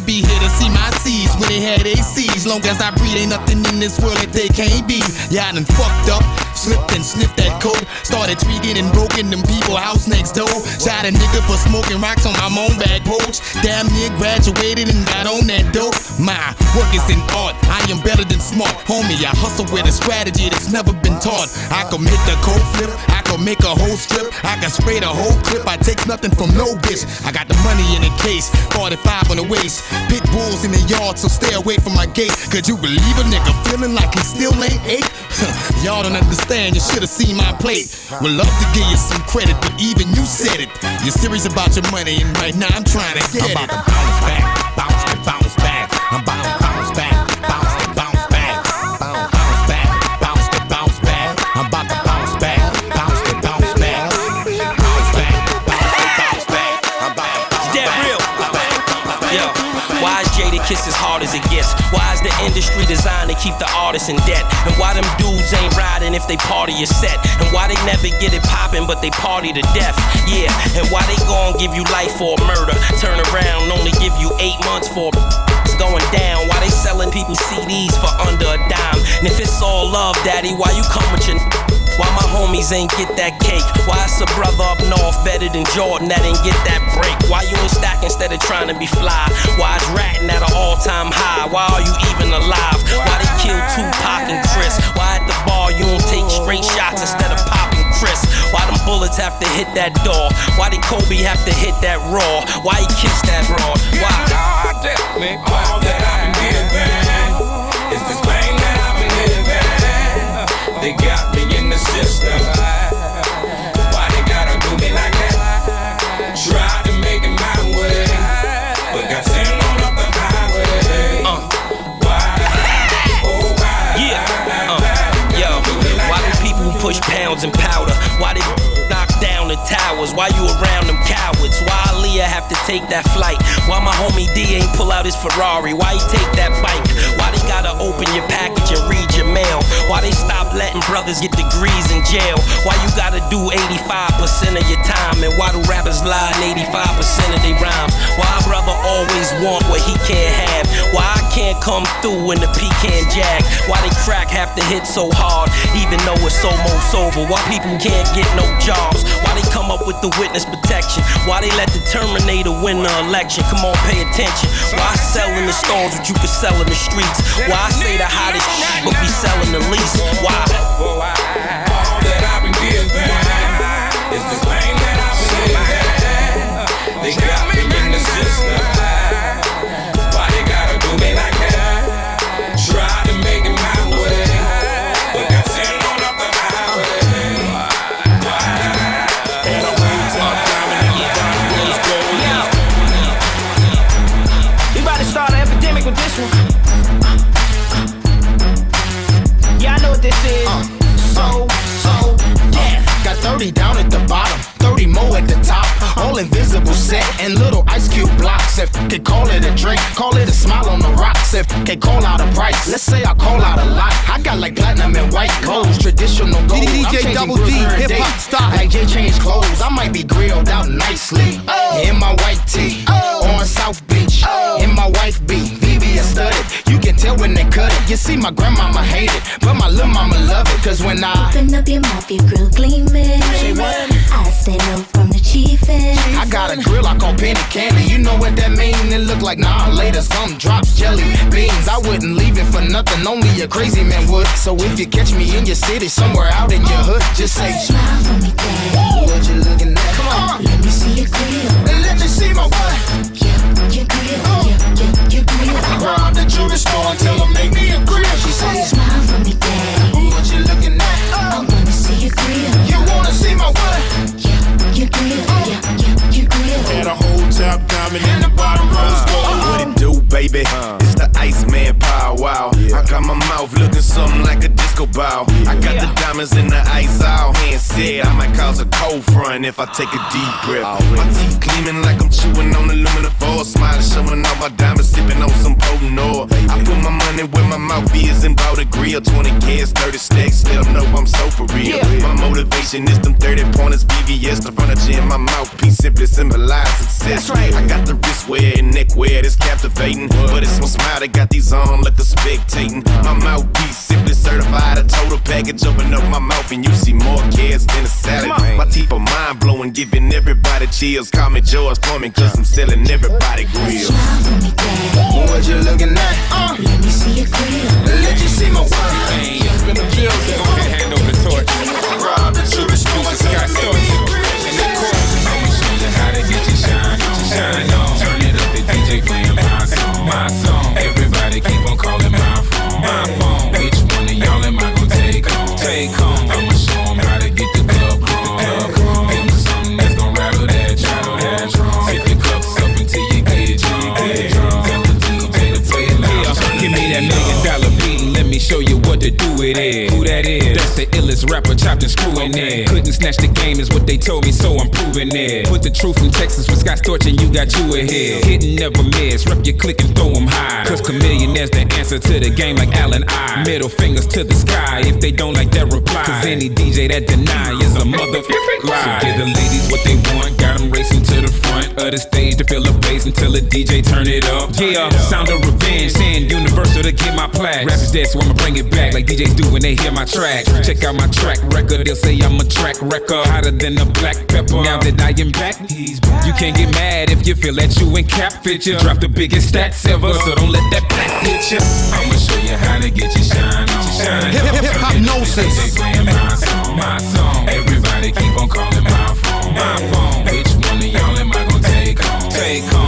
to be here to see my seeds when they had ACs. Long as I breathe, ain't nothing in this world that they can't be. Yeah, I done fucked up. Slipped and sniffed that coke. Started tweaking and broken them people house next door. Shot a nigga for smoking rocks on my moan bag porch. Damn near graduated and got on that dope. My work is in art. I am better than smart. Homie, I hustle with a strategy that's never been taught. I can make the coke flip. I can make a whole strip. I can spray the whole clip. I take nothing from no bitch. I got the money in the case. 45 on the waist. Pit bulls in the yard, so stay away from my gate. Could you believe a nigga feeling like he still ain't eight? Y'all don't understand, you should've seen my plate. Would love to give you some credit, but even you said it. You're serious about your money, and right now I'm trying to get I'm about to bounce back, bounce to bounce back. I'm about to bounce back, bounce to bounce back. Bounce, bounce back, bounce to bounce back. I'm about to bounce back, bounce to bounce back. Bounce back, bounce to bounce back. I'm about to bounce back, real. bounce back. Yo, why is Jadakiss as hard as it gets? Why is the industry designed to keep the artists in debt? And why them dudes ain't riding if they party is set? And why they never get it poppin' but they party to death? Yeah, and why they gon' give you life for a murder? Turn around, only give you eight months for it's going down. Why they selling people CDs for under a dime? And if it's all love, daddy, why you come with your why my homies ain't get that cake? Why it's a brother up north better than Jordan that ain't get that break? Why you ain't stack instead of trying to be fly? Why is ratting at an all time high? Why are you even alive? Why they kill Tupac and Chris? Why at the bar you don't take straight shots instead of popping Cris? Why them bullets have to hit that door? Why did Kobe have to hit that raw? Why he kissed that broad? Why? All that I've been given is this pain that I've been living. They got the system. Why they gotta do me like that? To make it my way, but got on up the highway. Uh, do people push pounds and powder? Why they knock down the towers? Why you around them cowards? Why Aaliyah have take that flight? Why my homie D ain't pull out his Ferrari? Why he take that bike? Why they gotta open your package and read your mail? Why they stop letting brothers get degrees in jail? Why you gotta do 85% of your time? And why do rappers lie in 85% of their rhymes? Why a brother always want what he can't have? Why I can't come through in the pecan jag? Why they crack have to hit so hard, even though it's almost over? Why people can't get no jobs? Why they come up with the witness protection? Why they let the Terminator win the election? Come on, pay attention. Why sell in the stores what you can sell in the streets? Why say the hottest shit but be selling the least? Why? All that I've been given is this pain that I've been living. They got me in the system. And little ice cube blocks. If they call it a drink, call it a smile on the rocks. If they call out a price, let's say I call out a lot. I got like platinum and white golds, traditional gold. I'm DJ changing Double grills D, every hip hop style. Like Jay changed clothes, I might be grilled out nicely. Oh. In my white tee, oh. on South Beach, oh. in my wife beat. VVS studded, you can tell when they cut it. You see, my grandmama hate it, but my little mama love it. Cause when I Open up your mouth, your grill gleaming. I stay low from chiefin'. I got a grill I call penny candy. You know what that mean? It look like nah later. Some drops jelly beans. I wouldn't leave it for nothing. Only a crazy man would. So if you catch me in your city, somewhere out in your hood, just say Smile for me, daddy. What you looking at? Come on. Let me see your grill. And let me see my what? Yeah, Your grill, uh. your, your, your grill. Rob the jewelry store and tell them make me a grill. She say Smile for me, daddy. What you looking at? Uh. I wanna see your grill. You wanna see my what? Grill, grill. Had a whole top diamond in the bottom rose gold. What it do, baby? Uh. The Iceman Paul Wall. I got my mouth looking something like a disco ball. I got the diamonds in the ice all hand said I might cause a cold front if I take a deep breath. My teeth gleaming like I'm chewing on aluminum foil. Smiling, showing off my diamonds, sipping on some potent oil. I put my money where my mouth is and bought a grill. 20 kids, 30 stacks, let 'em know I'm so for real. My motivation is them 30 pointers, VVS, the furniture in my mouthpiece simply symbolize success. I got the wrist wear and neck wear that's captivating. But it's my smile that got these on like a spectating. My mouthpiece simply certified a total package. Open up my mouth and you see more kids than a salad. My teeth are mind blowing, giving everybody chills. Call me George Foreman, cause I'm selling everybody grills. What you looking at? Uh, Let me see your grill. let you see my what? Go ahead, hand over the torch. Rob the jewelry store and tell Scott them make me a grill. I'ma show you how to get your shine on. Shine on. Turn it up, the DJ playing my song. My song. What to do. Who that is? That's the illest rapper chopped and screwing it. Couldn't snatch the game is what they told me, so I'm proving it. Put the truth from Texas with Scott Storch and you got you ahead. Hit and never miss, rep your click and throw 'em high. Cause Chamillionaire is the answer to the game like Allen I. Middle fingers to the sky if they don't like that reply. Cause any DJ that deny is a motherfucking lie. So give the ladies what they want, got 'em racing to the front of the stage to fill the bass until the DJ turn it up. Yeah, sound of revenge, saying universal to get my plaque. Rappers dead, so I'ma bring it back like DJs do when they hear my track. Check out my track record, they'll say I'm a track record, hotter than a black pepper. Now that I am back, you can't get mad if you feel that you and Cap fit you. Drop the biggest stats ever, so don't let that black hit you. I'ma show you how to get your shine on. Shine Hip- hip- hip hypnosis. My song, my song. Everybody keep on calling my phone, my phone. Which one of y'all am I gonna take home? Take home.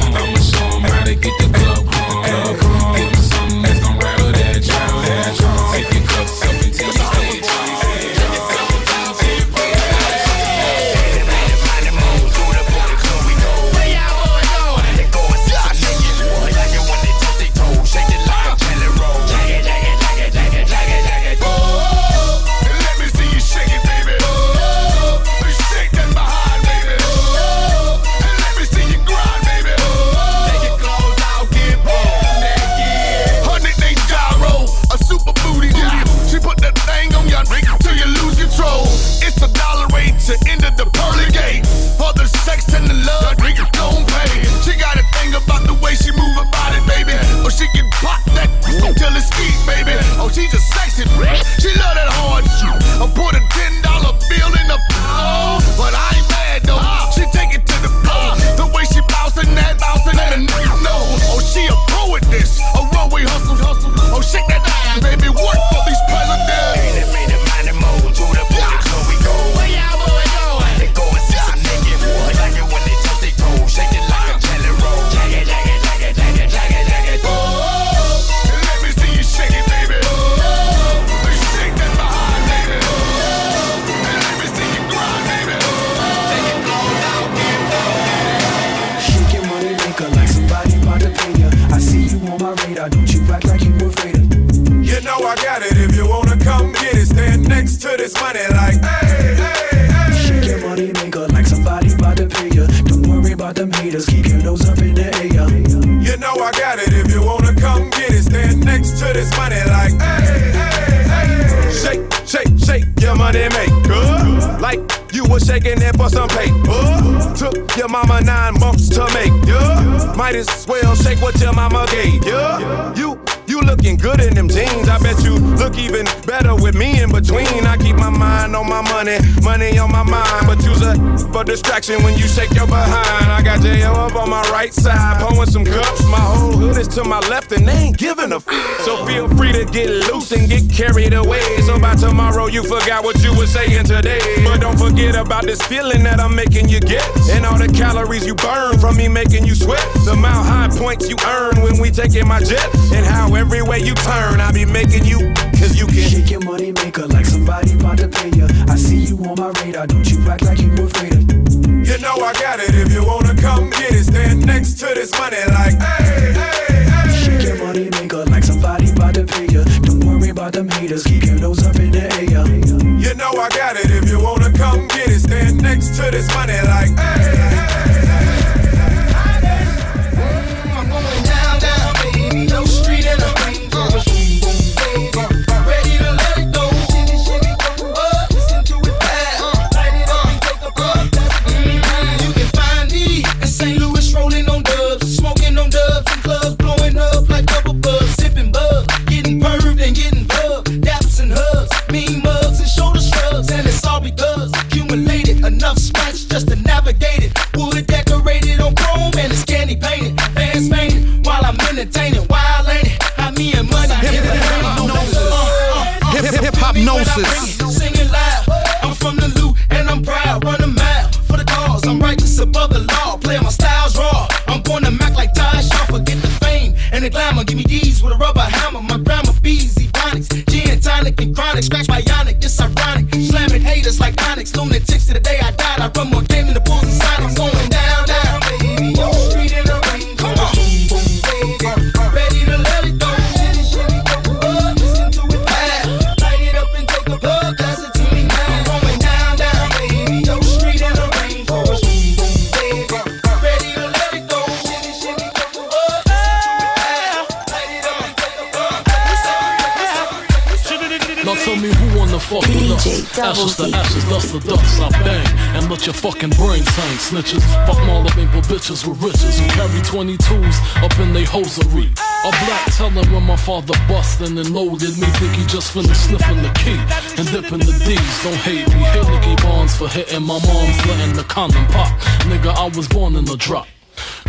Snitches. Fuck all the maple bitches with riches who carry 22s up in they hosiery. A black telling when my father bustin' and loaded me. Think he just finished sniffing the key and dipping the D's. Don't hate me. Hate Nicky Barnes for hitting my mom's letting the condom pop. Nigga, I was born in the drop.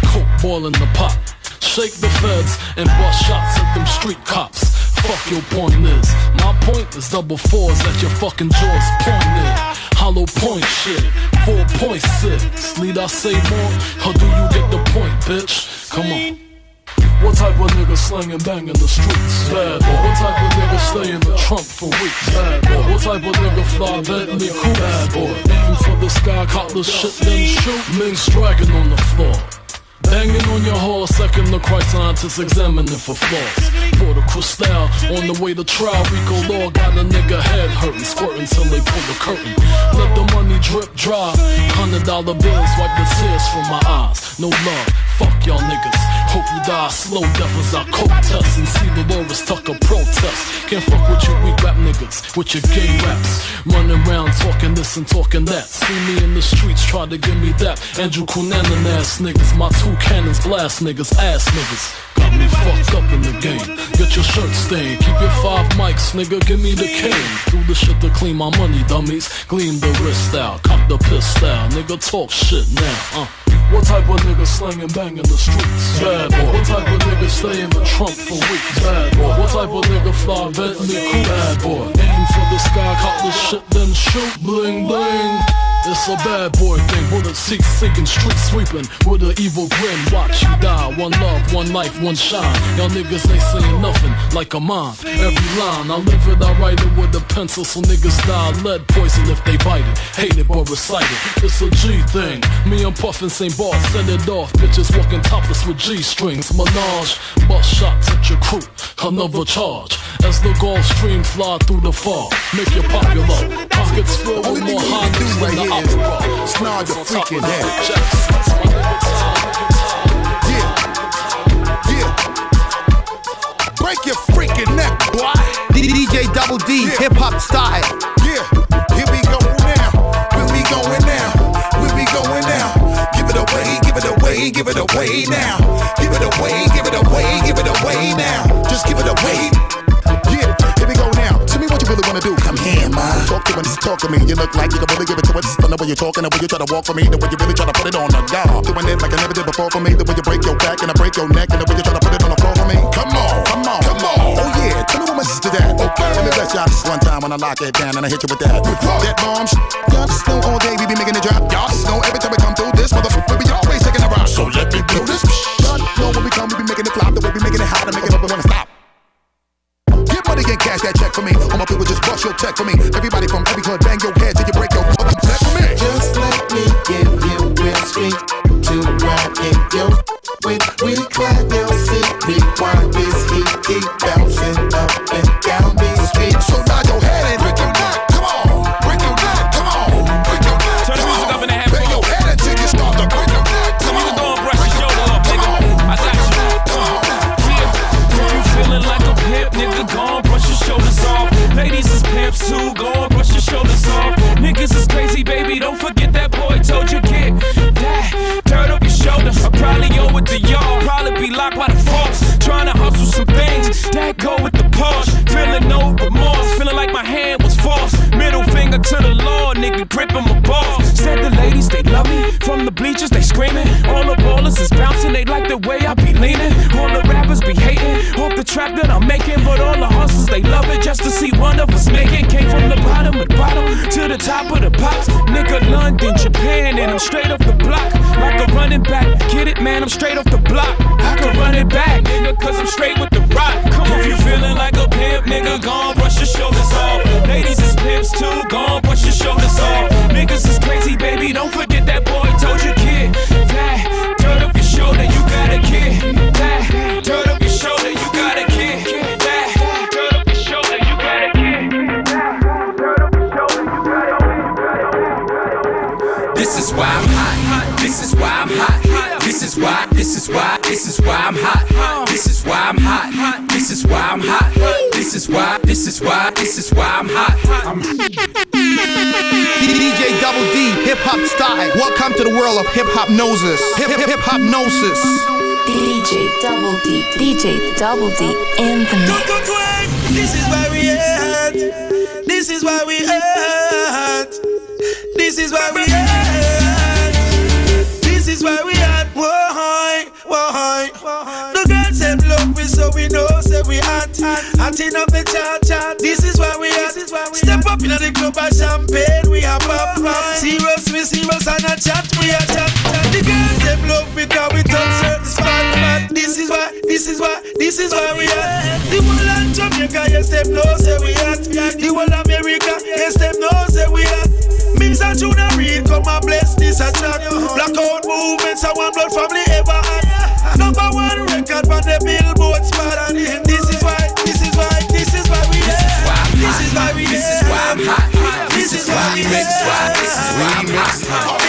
Coke boiling the pot. Shake the feds and bust shots at them street cops. Fuck your point is. My point is double fours at your fucking jaws pointed. Hollow point shit. 4.6. Need I say more? How do you get the point, bitch? Come on. What type of nigga slang and bang in the streets? Bad boy. What type of nigga stay in the trunk for weeks? Bad boy. What type of nigga fly Bentley cool? Bad boy. Aim for the sky, caught the shit, then shoot. Men striking on the floor. Banging on your horse, second the Christ scientists examining for flaws. For the crystal, on the way to trial, RICO Law got a nigga head hurting, squirting till they pull the curtain. Let the money drip dry, hundred dollar bills wipe the tears from my eyes. No love, fuck y'all niggas. Hope you die slow, I coke test and see the Delores Tucker protest. Can't fuck with you weak rap niggas, with your gay raps. Running around talking this and talking that. See me in the streets, try to give me that. Andrew Cunanan ass niggas, my two cannons blast niggas, ass niggas. Got me fucked up in the game. Get your shirt stained, keep your five mics, nigga, give me the cane. Do the shit to clean my money, dummies. Gleam the wrist out, cock the pistol, nigga, talk shit now, uh. What type of nigga slang and bang in the streets? Bad boy. What type of nigga stay in the trunk for weeks? Bad boy. What type of nigga fly Bentley cool? Bad boy. Aim for the sky, cop the shit, then shoot. Bling bling. It's a bad boy thing. with Bullet seek seeking, street sweeping with an evil grin. Watch you die. One love, one life, one shine. Y'all niggas ain't saying nothing like a mine. Every line I live it, I write it with a pencil. So niggas die lead poison if they bite it. Hate it but recite it. It's a G thing. Me and Puffin St. Bar send it off. Bitches walking topless with G strings. Menage, bust shots at your crew. Another charge. As the Gulf Stream fly through the fog. Make you popular. Pockets filled with more than the opera. Snarl your freaking head. Break your freaking neck, boy. DJ Double D, hip hop style. Yeah, here we go now. Where we going now? Where we going now? Give it away, give it away, give it away now. Give it away, give it away, give it away now. Just give it away. Really wanna do. Come here, ma. Talk to me, just talk to me. You look like you can really give it to it. Just the way you're talking, the way you try to walk for me, the way you really try to put it on the guard. Doing it like I never did before for me, the way you break your back and I break your neck, and the way you try to put it on the floor for me. Come on, come on, come on. Oh yeah, tell me what my sister that. Okay, let me bless y'all this one time when I lock it down and I hit you with that. That bomb sh- Y'all just know all day we be making it drop. Y'all just know every time we come through this motherfucker, we be always taking a rock. So let me do this. Y'all know when we come, we be making it flop, cash that check for me. All my people just bust your check for me. Everybody from every club, bang your head till you break your fucking neck for me. Just let me give you real sweet to ride in your with we clap your seat. Rewind this heat, keep bouncing up and down these streets. So go and brush your shoulders off. Niggas is crazy, baby, don't forget that boy told you get that dirt up your shoulders. I probably owe it to y'all, probably be locked by the force. Trying to hustle some things that go with the Porsche. Feeling no remorse, feeling like my hand was false. Middle finger to the law, nigga, gripping my balls. Said the ladies, they love me. From the bleachers, they screaming. All the ballers is bouncing, they like the way I be leaning. All the the trap that I'm making. But all the hustlers, they love it just to see one of us make it. Came from the bottom of the bottom to the top of the pops. Nigga, London, Japan, and I'm straight off the block. Like a running back. Get it, man, I'm straight off the block. I can run it back, nigga, cause I'm straight with the rock. Come on, if you feeling like a pimp, nigga, gon' brush your shoulders off. Ladies is pimps too, gon' brush your shoulders off. Niggas is crazy, baby, don't forget that boy told you, kid. Style. Welcome to the world of Hiphopnosis. Hip hip Hiphopnosis. DJ Double D, DJ Double D in the mix. This is why we at. This is why we at. This is why we at. This is why we at. Why? Why? The girls them love me, so we know, say we hot. Hot enough the chat chat. Up in club of champagne, we are pop pop. Serious, we serious and a chat, we are chat chat. The girls them love me, cause we touch certain spot. But this is why, this is why, this is why we at. The whole of Jamaica, yes, them know, say we at. The whole America, yes, them know, say we at. Mims and Junior Reid come and bless this a track. Blackout movements and one blood family why. This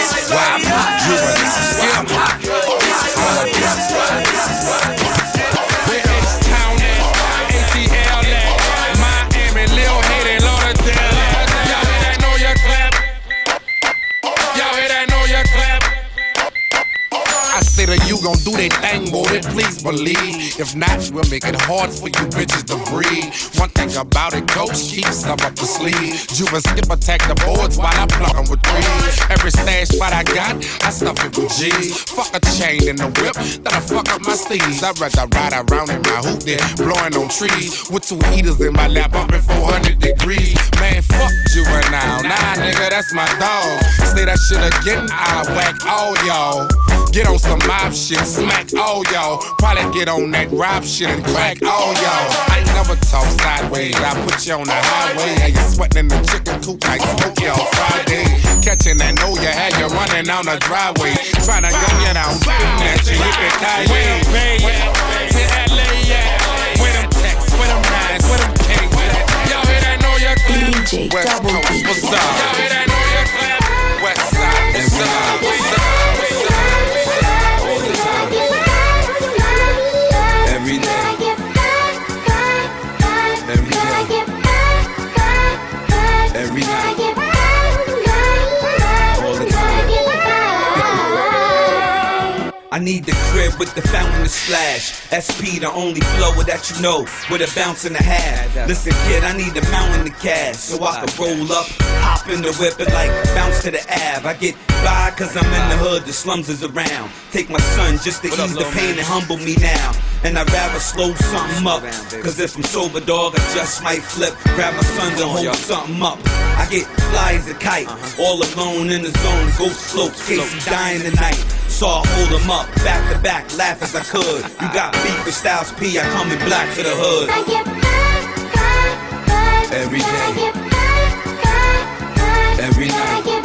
say that gon' do that thing, boy, then please believe. If not, we'll make it hard for you bitches to breathe. One thing about it, coach, keep some up the sleeve. Juven skip attack the boards while I plug with threes. Every stash spot I got, I stuff it with G's. Fuck a chain in the whip, then I fuck up my steez. I'd rather ride around in my hoop than blowing on trees. With two heaters in my lap, up at 400 degrees. Man, fuck juvenile. Nah, nigga, that's my dog. Play that shit again, I whack all y'all. Get on some mob shit, smack all y'all. Probably get on that rap shit and crack all y'all. I ain't never talk sideways. I put you on the highway. How you sweating in the chicken coop like smoke y'all Friday. Catching that know you had you running down the driveway. Trying to gun you down, shooting at you. You can tie Where them Bay at? To LA at? Where them texts? Where them nines? Where them kings at? Y'all hear that know you DJ West Double Coast, D. what's up? Y'all hear that know you clap? West side, what's up? What's up? I need the crib with the fountain to splash. SP, the only flow that you know, with a bounce and a half. Listen, kid, I need a mountain to cash so I can roll up, hop in the whip and like bounce to the Ave. I get by cause I'm in the hood, the slums is around. Take my son just to ease the pain and humble me now. And I'd rather slow something up. Cause if I'm sober, dog, I just might flip. Grab my sons and hold something up. I get fly as a kite, uh-huh. all alone in the zone. Ghost slopes, Casey dying tonight. So I hold him up, back to back, laugh as I could. You got beef with Styles P, I come in black to the hood. I get Every day. I get Every night.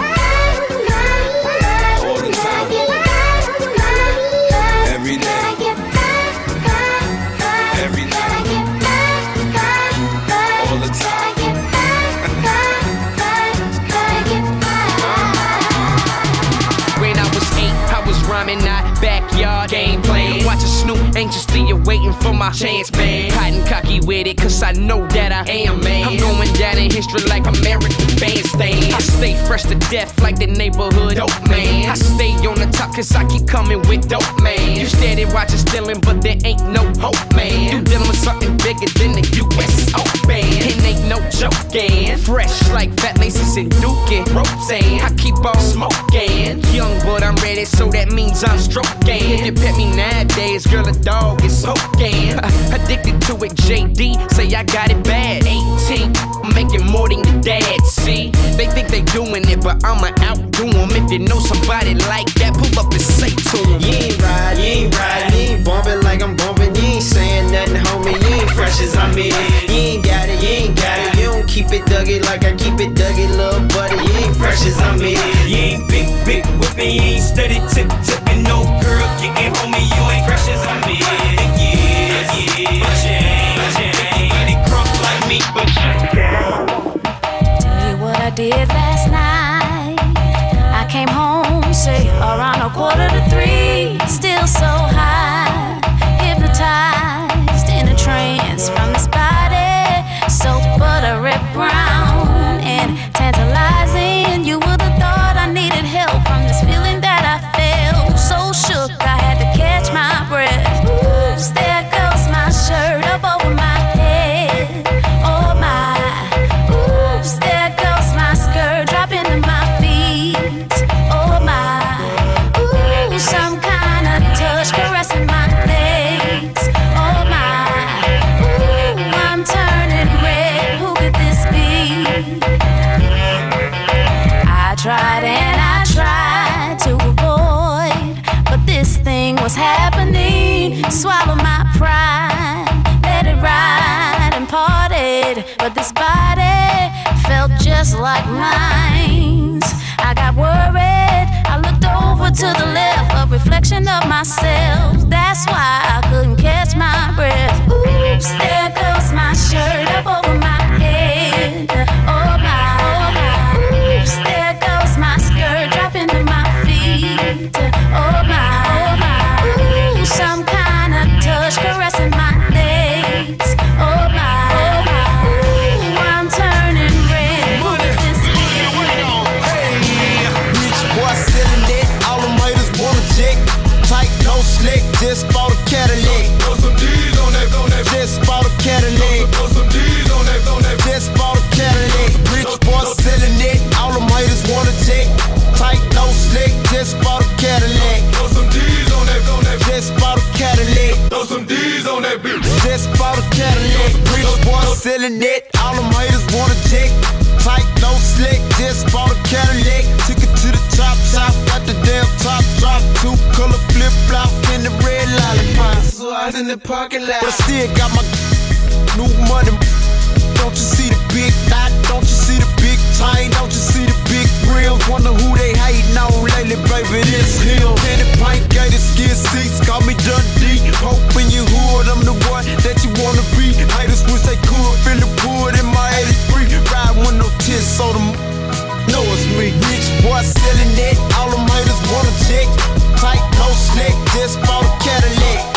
Anxiously waiting for my chance, man. And cocky with it, cause I know that I am, man. I'm going down in history like American bandstand. I stay fresh to death like the neighborhood dope man. I stay on the top cause I keep coming with dope man. You steady watching stealing, but there ain't no hope, man. You dealing with something bigger than the US Open. It ain't no joking. Fresh like fat laces and. Ropes and I keep on smoking. Young, but I'm ready, so that means I'm stroking. If you pet me nowadays, girl, a dog is soaking. Addicted to it, JD, say I got it bad. 18, I'm making more than your dad, see? They think they doing it, but I'ma outdo them. If you know somebody like that, pull up and say to them. You ain't ride, you ain't ride, you ain't bumping like I'm bumping. You ain't saying nothing, homie. You ain't fresh as I'm in. You ain't got it, you ain't got it. You don't keep it duggy like I keep it duggy, little buddy. You ain't fresh as I'm in. You ain't big, big whipping, you ain't steady tip tipping. No girl getting homie, you ain't fresh as I'm in. Tell you what I did last night. I came home, say around a quarter to three. Still so high, hypnotized in a trance from this just like mine. I got worried. I looked over to the left, a reflection of myself. That's why I couldn't catch my breath. Oops, there Those boys selling it, all them haters wanna check. Tight, no slick, just bought a Cadillac. Took it to the top, top, got the damn top drop. Two color flip flop in the red lollipop. So I was in the parking lot. But I still got my new money. Don't you see the big dot? Don't you see the big chain? Don't you see the big grills? Wonder who they hating on lately, baby. This hill. Danny Pint, gated skid seats, call me Dundee. Hoping you wood, I'm the one that you wanna be. Haters wish they could feel the wood in my 83. Ride with no tears, so them know it's me. Rich boy selling it, all them haters wanna check. Tight, no slack, just bought a Cadillac.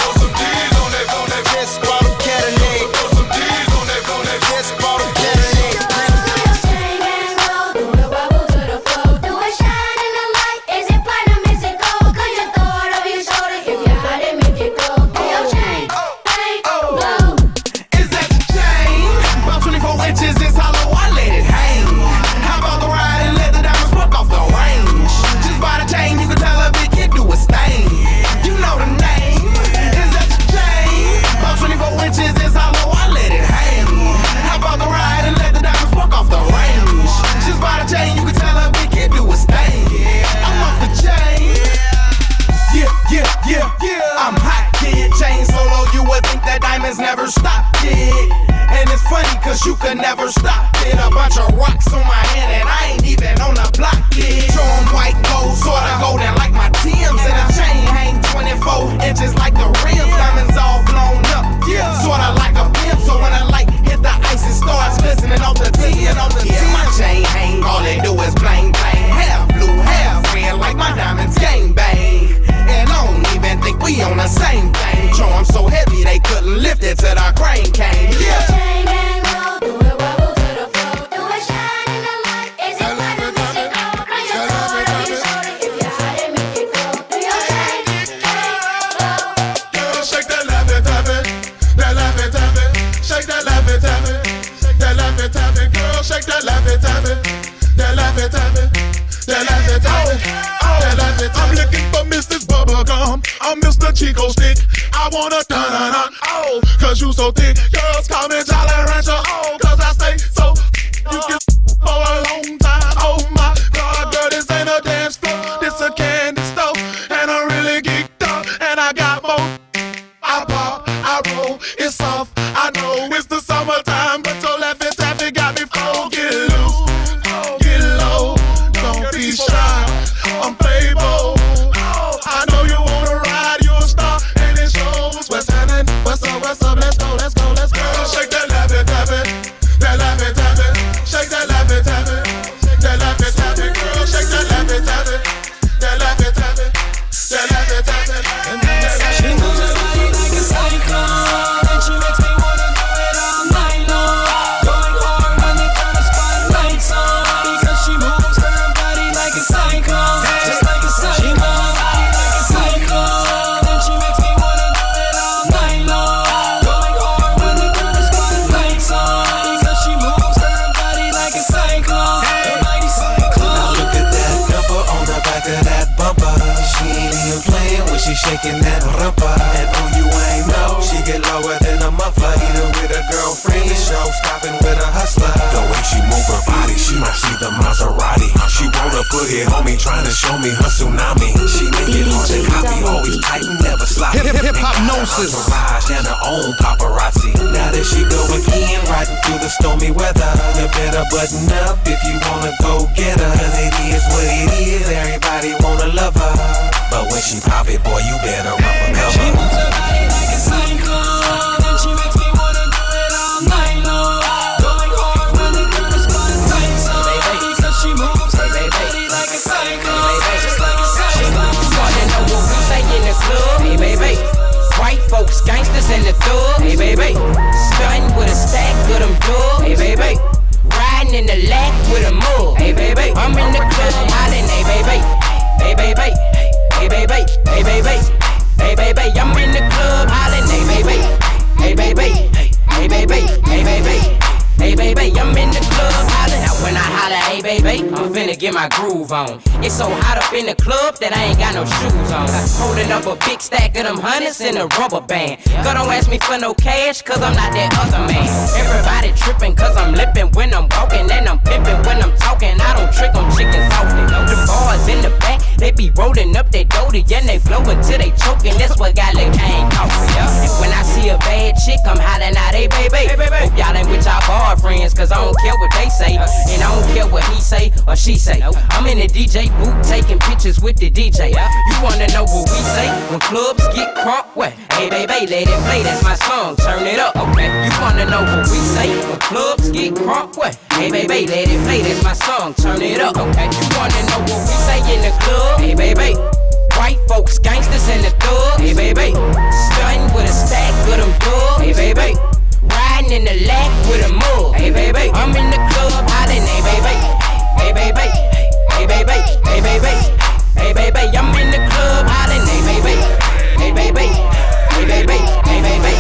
Hey, baby, I'm in baby. I'm finna get my groove on. It's so hot up in the club that I ain't got no shoes on. Holding up a big stack of them hundreds in a rubber band. Girl, don't ask me for no cash, cause I'm not that other man. Everybody tripping, cause I'm lipping when I'm walking, and I'm pimping when I'm talking. I don't trick on chickens often. The bars in the back, they be rolling up they dotty, and they flowin' until they choking. That's what got Lick Kane coughing. And when I see a bad chick, I'm hollering out, hey, baby. Hope y'all ain't with y'all bar friends, cause I don't care what they say, and I don't care what he say or she say. Oh, I'm in the DJ booth taking pictures with the DJ. Oh. You wanna know what we say? When clubs get crunk, what? Hey baby, let it play, that's my song, turn it up, okay? You wanna know what we say? When clubs get crunk, what? Hey baby, let it play, that's my song, turn it up, okay? You wanna know what we say in the club? Hey baby. White folks, gangsters in the thug. Hey baby, stunting with a stack of them dubs. Hey baby, riding in the lack with a mug. Hey baby, I'm in the club hollering. Hey baby, hey baby, hey baby, hey baby, hey baby, I'm in the club hollering. Hey baby, hey baby, hey baby, hey baby,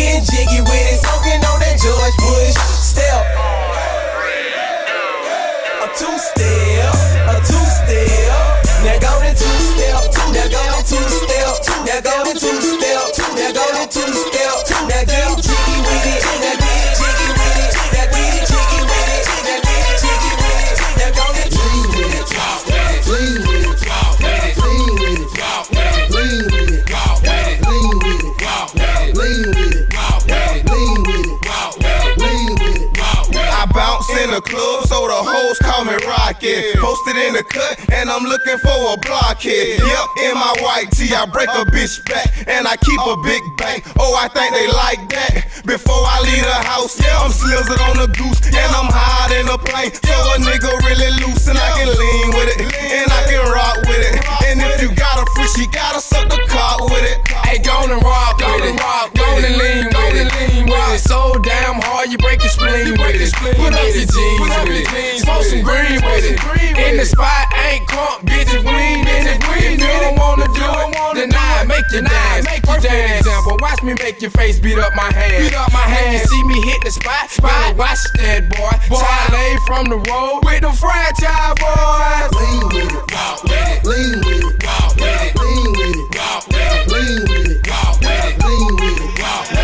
getting jiggy with it, smoking on that George Bush. Step. A two step, club, so the hoes call me Rocket. Posted in the cut, and I'm looking for a blockhead. Yep, in my white tee, I break a bitch back, and I keep a big bang. Oh, I think they like that. Before I leave the house, yeah, I'm slizzing on the goose, and I'm high in the plane. So a nigga really loose, and I can lean with it, and I can rock with it. And if you got a free, she gotta suck the cock with it. Hey, go and rock with it. Go and lean with it. So damn hard you break your spleen with it. Put up your jeans with it. Smoke some green with it. In the spot, ain't crunk, bitch, if we ain't in it. If you don't wanna do it, then I make you dance. Dance. Example, watch me make your face beat up my hand. Beat up my hand. You see me hit the spot, spot. Watch that boy. Charlie from the road with the franchise boys. Lean with it, walk with it, lean with it, walk with it, lean with it, walk with it, lean with it, walk with it, lean with it, walk with it,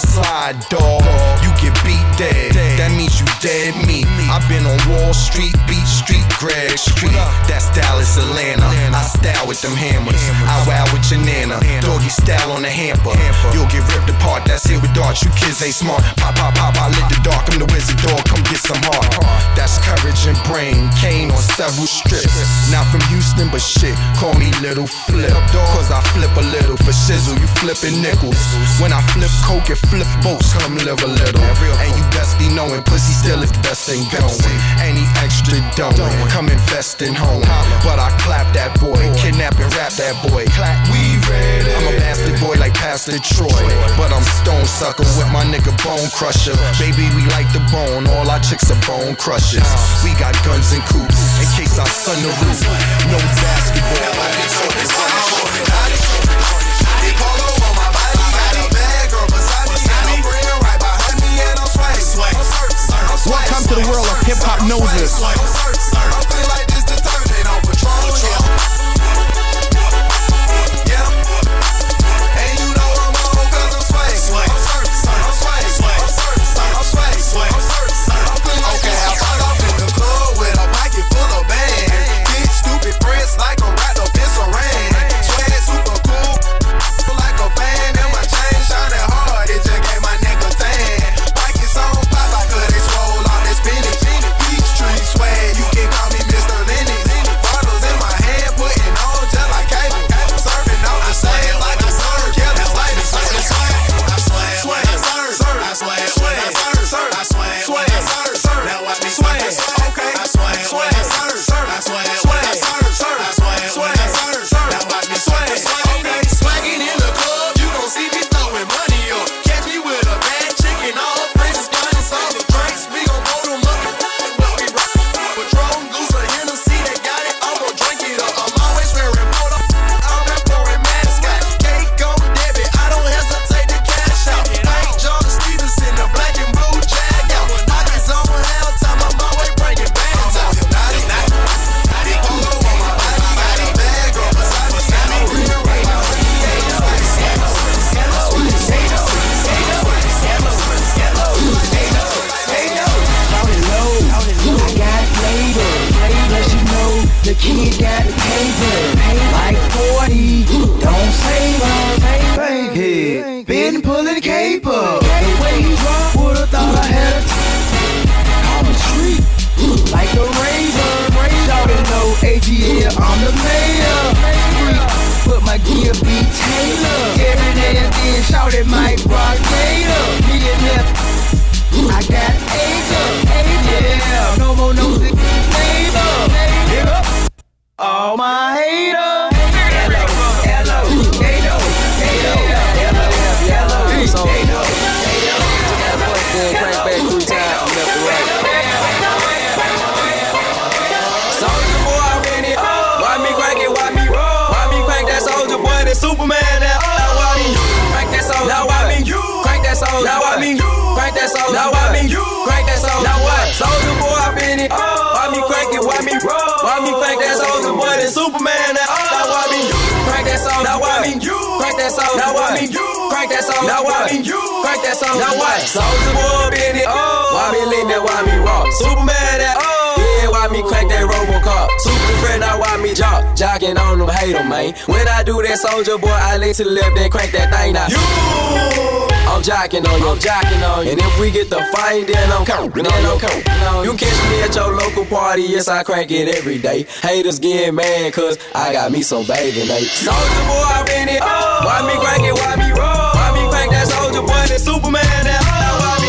slide, dog. You get beat dead, that means you dead. I've been on Wall Street, Beach Street, Greg Street. That's Dallas, Atlanta. I style with them hammers. I wow with your nana. Doggy style on the hamper. You'll get ripped apart. That's it with darts. You kids ain't smart. Pop, pop, pop. I lit the dark. I'm the wizard dog. Come get some heart. That's courage and brain. Kane on several strips. Not from Houston, but shit. Call me Little Flip. Cause I flip a little for shizzle. You flipping nickels. When I flip coke and flip boats, come live a little. And you best be knowing pussy still is the best thing going. Any extra dough, come invest in home. But I clap that boy, kidnap and rap that boy. Clap, We ready. I'm a bastard boy like Pastor Troy. But I'm stone sucker with my nigga Bone Crusher. Baby, we like the bone. All our chicks are bone crushers. We got guns and coops in case I sun the roof. No basketball. Welcome to the world of hip hop noses. Crank that soldier? Now what? Soldier boy, been it. Oh. Why me lean that? Why me rock? Superman that. Yeah, why me crank that Robocop? Super friend, now why me jock? Jocking on them, hate 'em, man. When I do that soldier boy, I lean to the left, then crank that thing now. You! I'm jocking on you, I'm jocking on you. And if we get the fight, then I'm counting, then I'm counting. You catch me at your local party, yes, I crank it every day. Haters get mad, cause I got me some baby night. Soldier boy, I been it. Oh. Why me crank it, why soldier boy, that Superman that? Now why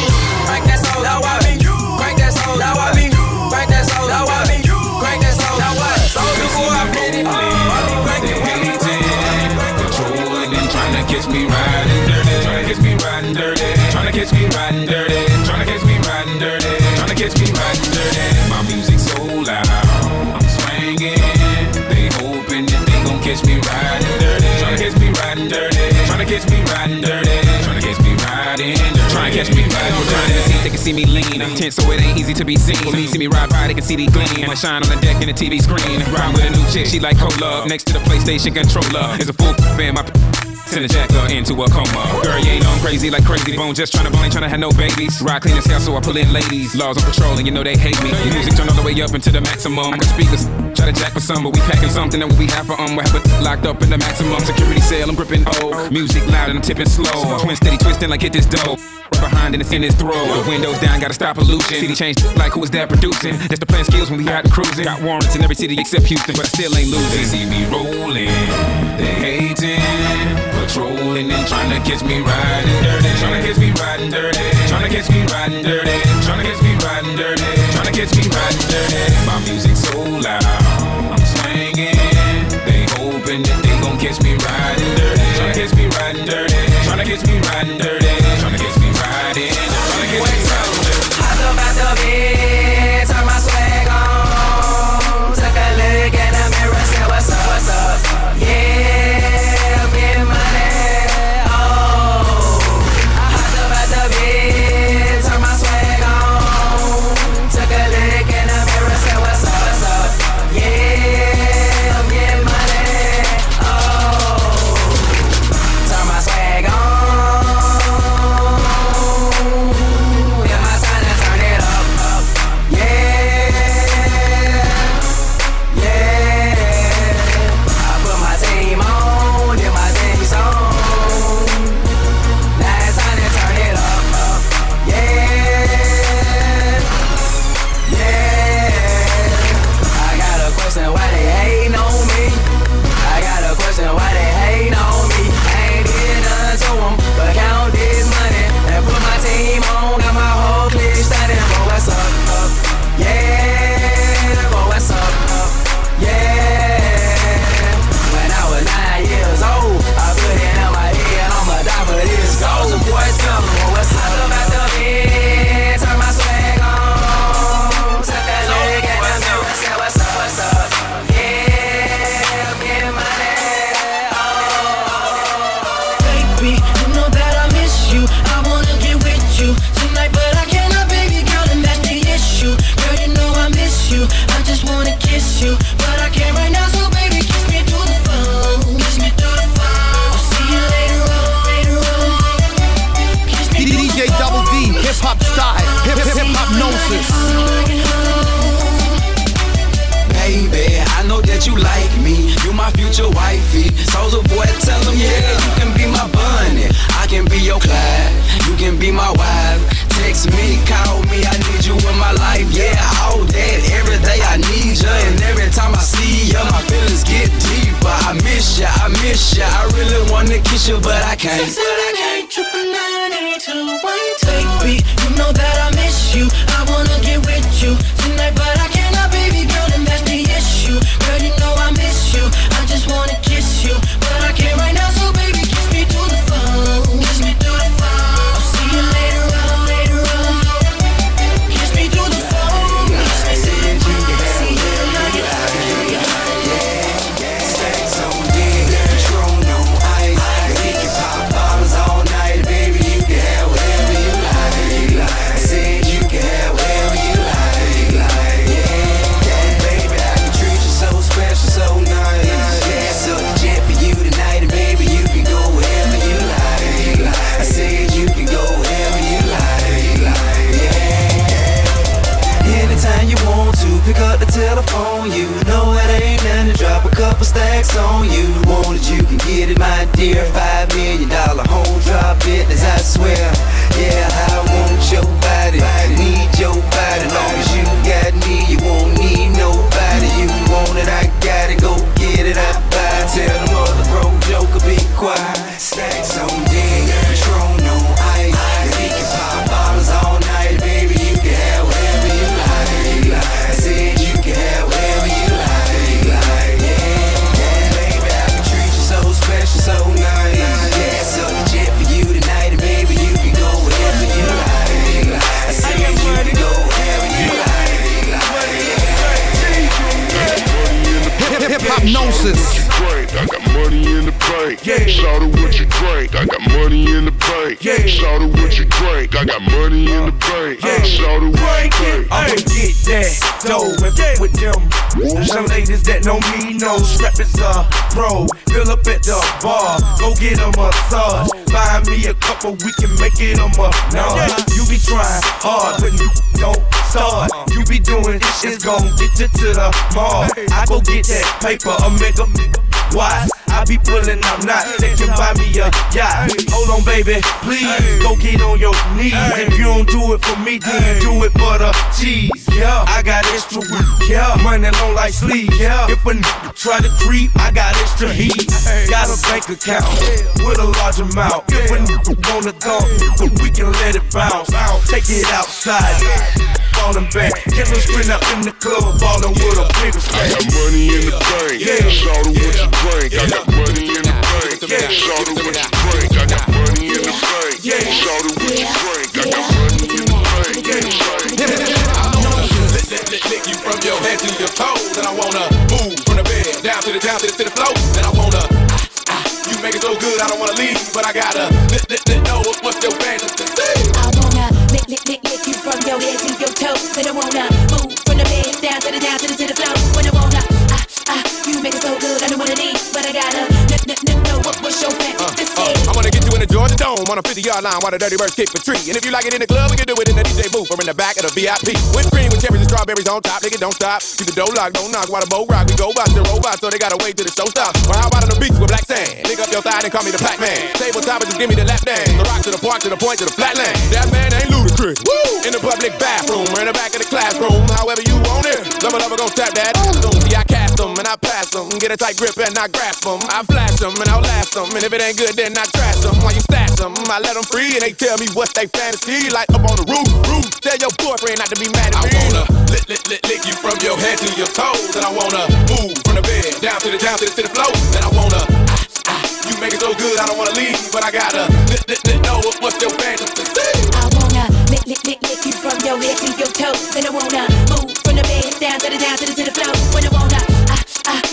See, me lean. Tense, so it ain't easy to be seen. When you see me ride by, they can see the gleam. I shine on the deck in the TV screen. Ride with a new chick, she like cola. Next to the PlayStation controller is a full band. My Send a jacker into a coma. Girl, you ain't on crazy like crazy bone. Just tryna bone, trying tryna have no babies. Ride clean as hell, so I pull in ladies. Laws on patrol, and you know they hate me. Music turned all the way up into the maximum. I can try to jack for some, but we packing something that we have for um. We're locked up in the maximum security cell. I'm gripping oh. Music loud and I'm tipping slow. Twin steady twisting like hit this dough. Right behind and it's in his throat. The windows down, gotta stop pollution. City change like who is that producing? That's the plan skills when we out cruising. Got warrants in every city except Houston, but I still ain't losing. They see me rolling, they hating patrolling and trying to catch me riding dirty. Trying to catch me riding dirty. Trying to catch me riding dirty. Paper, a make a why? I be pulling, I'm not. They can buy me uh, a yacht. Hold on, baby, please go get on your knees. If you don't do it for me, then do it for the cheese. Yeah, I got extra weed. Yeah, money long like sleep. Yeah, if a n- try to creep, I got extra heat. Got a bank account with a large amount. If a n- wanna go, we can let it bounce. Take it outside. Falling back, get a sprint up in the club, ballin' with a I stack. got money in the bank. Yeah. Shout out what you drink. I got money in the bank. Yeah. Shout out what you drink. I got money in the bank. Yeah. Shout out what you drink. I got money in the bank. Lick, lick, lick, lick you from your head to your toes. And I wanna move from the bed down to the down to the, to the floor. And I wanna ah, ah, you make it so good, I don't wanna leave, but I gotta lick, to toes. And I wanna move from the bed down to the down to the to the floor. When I wanna ah ah, you make it so good, I don't wanna leave, but I gotta n- n- n- know what was your fantasy. I wanna get you in the Georgia Dome on a 50 yard line while the dirty birds kick the tree. And if you like it in the club, we can do it in the DJ booth or in the back of the VIP. Whipped cream with cherries and strawberries on top, nigga, don't stop. Keep the dough locked, don't knock while the boat rock. We go box and robots, so they gotta wait till the show stops. Or how about on the beach with black sand? Lick up your thigh and call me the Pac Man. Tabletop and just give me the lap dance. The rock to the park to the point to the flatland. That man ain't ludicrous. Woo! In the public bathroom or in the back of the classroom, however you want it. Lover, lover, gon' tap that. And I pass them. Get a tight grip and I grasp them. I flash them and I'll last them. And if it ain't good, then I trash them. While you stash them, I let them free and they tell me what's they fantasy. Like up on the roof, roof. Tell your boyfriend not to be mad at me. I wanna lick, lick, lick, lick you from your head to your toes. And I wanna move from the bed down to the down to the, to the floor. And I wanna ah, ah, you make it so good, I don't wanna leave, but I gotta lick, lick, lick, know what, what's your fantasy. I wanna lick, lick, lick, lick you from your head to your toes. And I wanna move from the bed down to the down to the to the floor. When I wanna ah ah.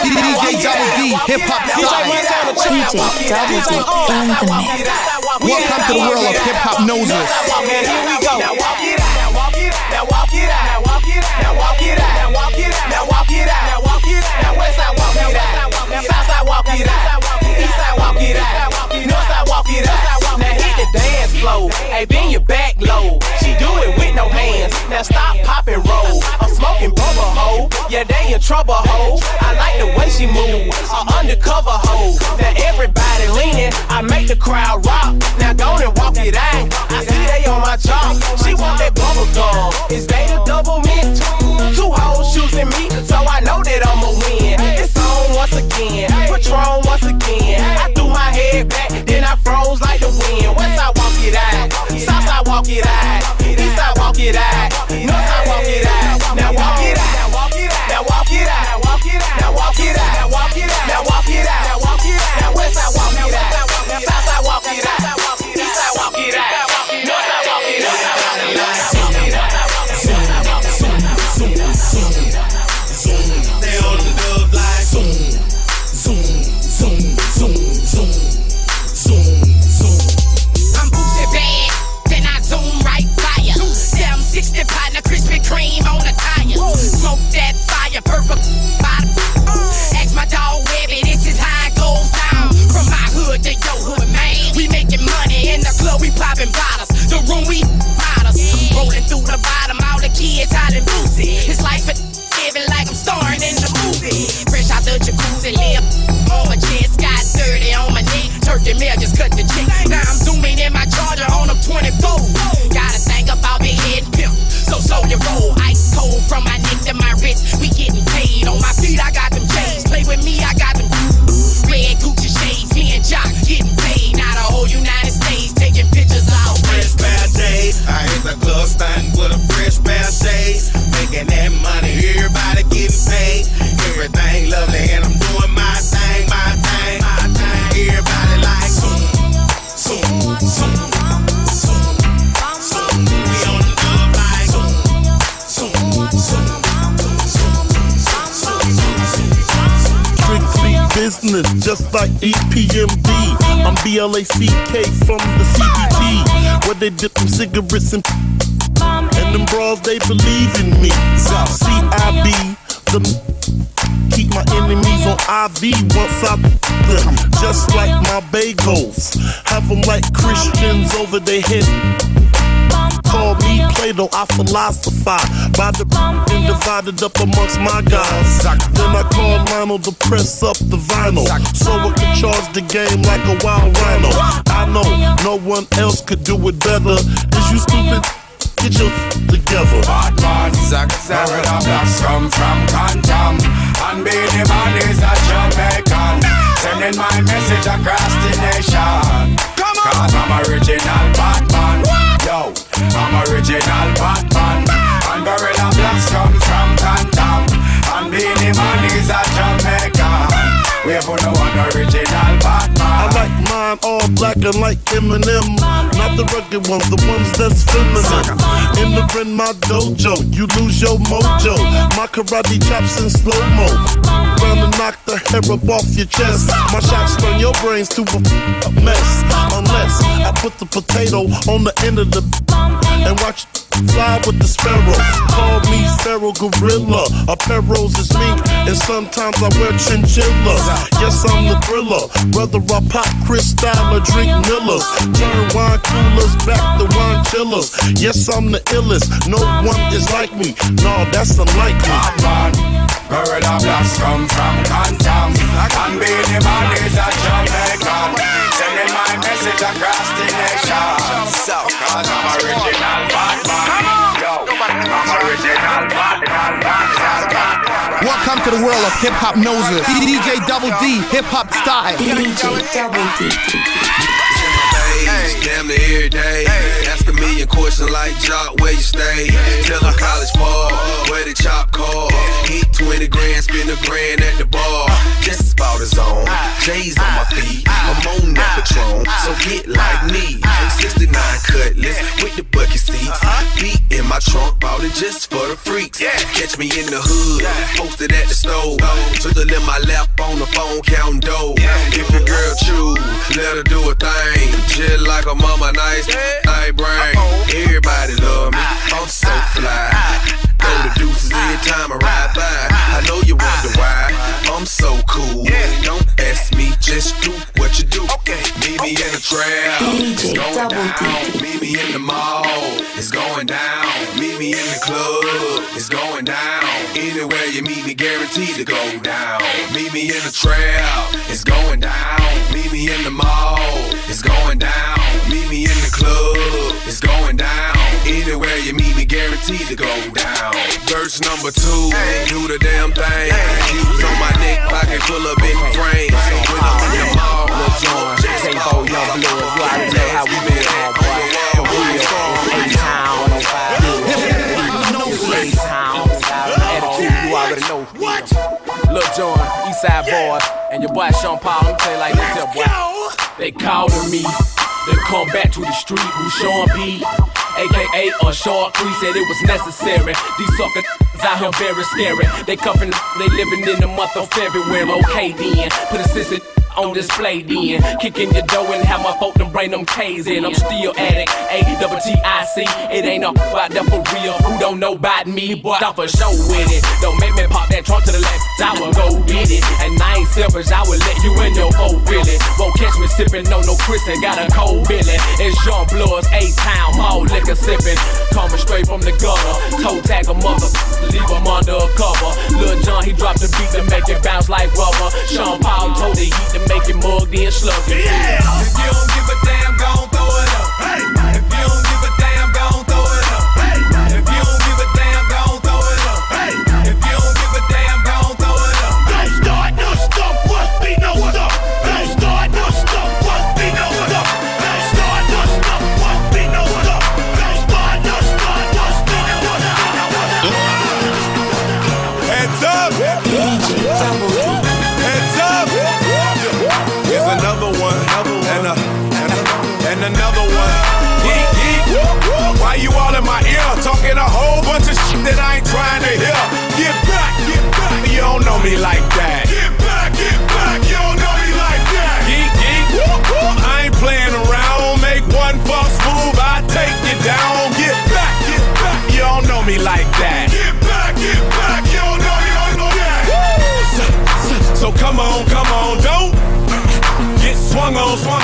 DJ Double D, hip hop. DJ Double D in the mix. Welcome to the world of hip hop noses. Here we go. Now walk it out. Now walk it out. Now walk it out. Now walk it out. Now walk it out. Floor. Hey, bend your back low. She do it with no hands. Now stop, pop and roll. I'm smoking bubble hoe. Yeah, they in trouble hoe. I like the way she move. A undercover hoe. Now everybody leaning. I make the crowd rock. Now go and walk it out. I see they on my job. She want that bubble gum. Is they the double mint? Two hoes choosing me, so I know that I'ma win. It's on once again. Patron once again. I threw my head back, walk it out. East side walk it out. North side walk it out. Now walk it out. Now walk it out. Now walk it out. Now walk it out. Now walk it out. Now walk it out. Now west side walk popping bottles. The room we models. I'm rolling through the bottom, all the kids hiding boozy. It's life a living like I'm starring in the movie. Fresh out the jacuzzi, lip on my chest, got dirty on my knee. Turkey meal just cut the cheek. Now I'm zooming in my charger on a 24. Gotta think about me head pimp, so slow your roll. Ice cold from my neck BLACK from the CBT, where they dip them cigarettes and and them bras, they believe in me. CIB, the keep my enemies on IV once I just like my bagels. Have them like Christians over their head. Call me Plato, I philosophize by the and divided up amongst my guys. Then I called Lionel to press up the vinyl, so I can charge the game like a wild rhino. I know no one else could do it better. Is you stupid? Get your together. Bad man, Zack Sarah, the blacks come from Cantam. And Beanie Man is a Jamaican. Sending my message across the nation. Cause I'm original Batman. I'm original Batman. And Gorilla Blacks come from Cantam. And Beanie Man is a Jamaican. We have no one original Batman. Like mine all black and like Eminem. Not the rugged ones, the ones that's feminine. Entering my dojo, you lose your mojo. My karate chops in slow mo. Round to knock the hair up off your chest. My shots turn your brains to a mess. Unless I put the potato on the end of the and watch fly with the sparrow. Call me Pharaoh Gorilla. Apparels is mink, and sometimes I wear chinchillas. Yes, I'm the thriller. Whether I pop Cristal or drink Millers, turn wine coolers back to wine chillers. Yes, I'm the illest. No one is like me. No, that's unlikely. Batman, Gorilla Blacks come from Cantam. And Beanie Man is a Jamaican. Sending my message across the nation. Cause I'm original Batman. Yo, I'm original Batman. Welcome to the world of hip hop noses. DJ Double D, hip hop style. DJ Double D. days, damn near every day. A like Jock, where you stay? Tell them college ball, where the chop call. Hit 20 grand, spend a grand at the bar. Just about his own. J's on my feet, I'm on that Patron, so get like me. 69 cutlass with the bucket seats. Beat in my trunk, bought it just for the freaks. Catch me in the hood, posted at the stove. Twizzle in my lap on the phone, counting dough. If your girl choose, let her do a thing. Just like a mama, nice, nice brain. Everybody love me, ah. I'm so ah. fly. Ah. Throw the deuces every time I ride by. I know you wonder why. I'm so cool. Don't ask me, just do what you do. Meet me in the trap, it's going down. Meet me in the mall, it's going down. Meet me in the club, it's going down. Anywhere you meet me, guaranteed to go down. Meet me in the trap, it's going down. Meet me in the mall, it's going down. Meet me in the club, it's going down. Anywhere you meet me, guaranteed to go down. Verse number two, do the damn thing. Shoes on my neck, pocket full of big frames. When I'm in the mall, Lil Jon, K-Bo, Young Blood, you already know how we been, homeboy. For real, it's A-Town, 105 A-Town, attitude, you already know. What? Lil Jon, Eastside Boys, and your boy Sean Paul, I'm tell you like this here, boy. They calling me, they come back to the street, who Sean B. AKA a short Cree said it was necessary. These suckers out here very scary. They cuffin', they living in the month of February. Okay then, put a sister on display then. Kicking your door and have my folk them bring them K's in. I'm still addict, A double T I C. It ain't no about that for real. Who don't know about me, but I'm for sure with it. Don't make me pop that trunk to the left, I will go get it. And I ain't selfish, I will let you in your boat really. Won't catch me sipping on no Chris got a cold Billy. It's Jean Blood's A-Town, all liquor sipping. Coming straight from the gutter. Toe tag a mother, leave him under a cover. Lil John, he dropped the beat to make it bounce like rubber. Sean Paul told the heat to make it mug, then slug it. Yeah. If you don't give a damn, know me like that. Get back, get back, you don't know me like that. Geek, geek, woo, woo. I ain't playing around. Make one false move, I take you down. Get back, get back, you don't know me like that. Get back, get back, you don't know me like that. Woo! So, so, so come on, come on, don't get swung on, swung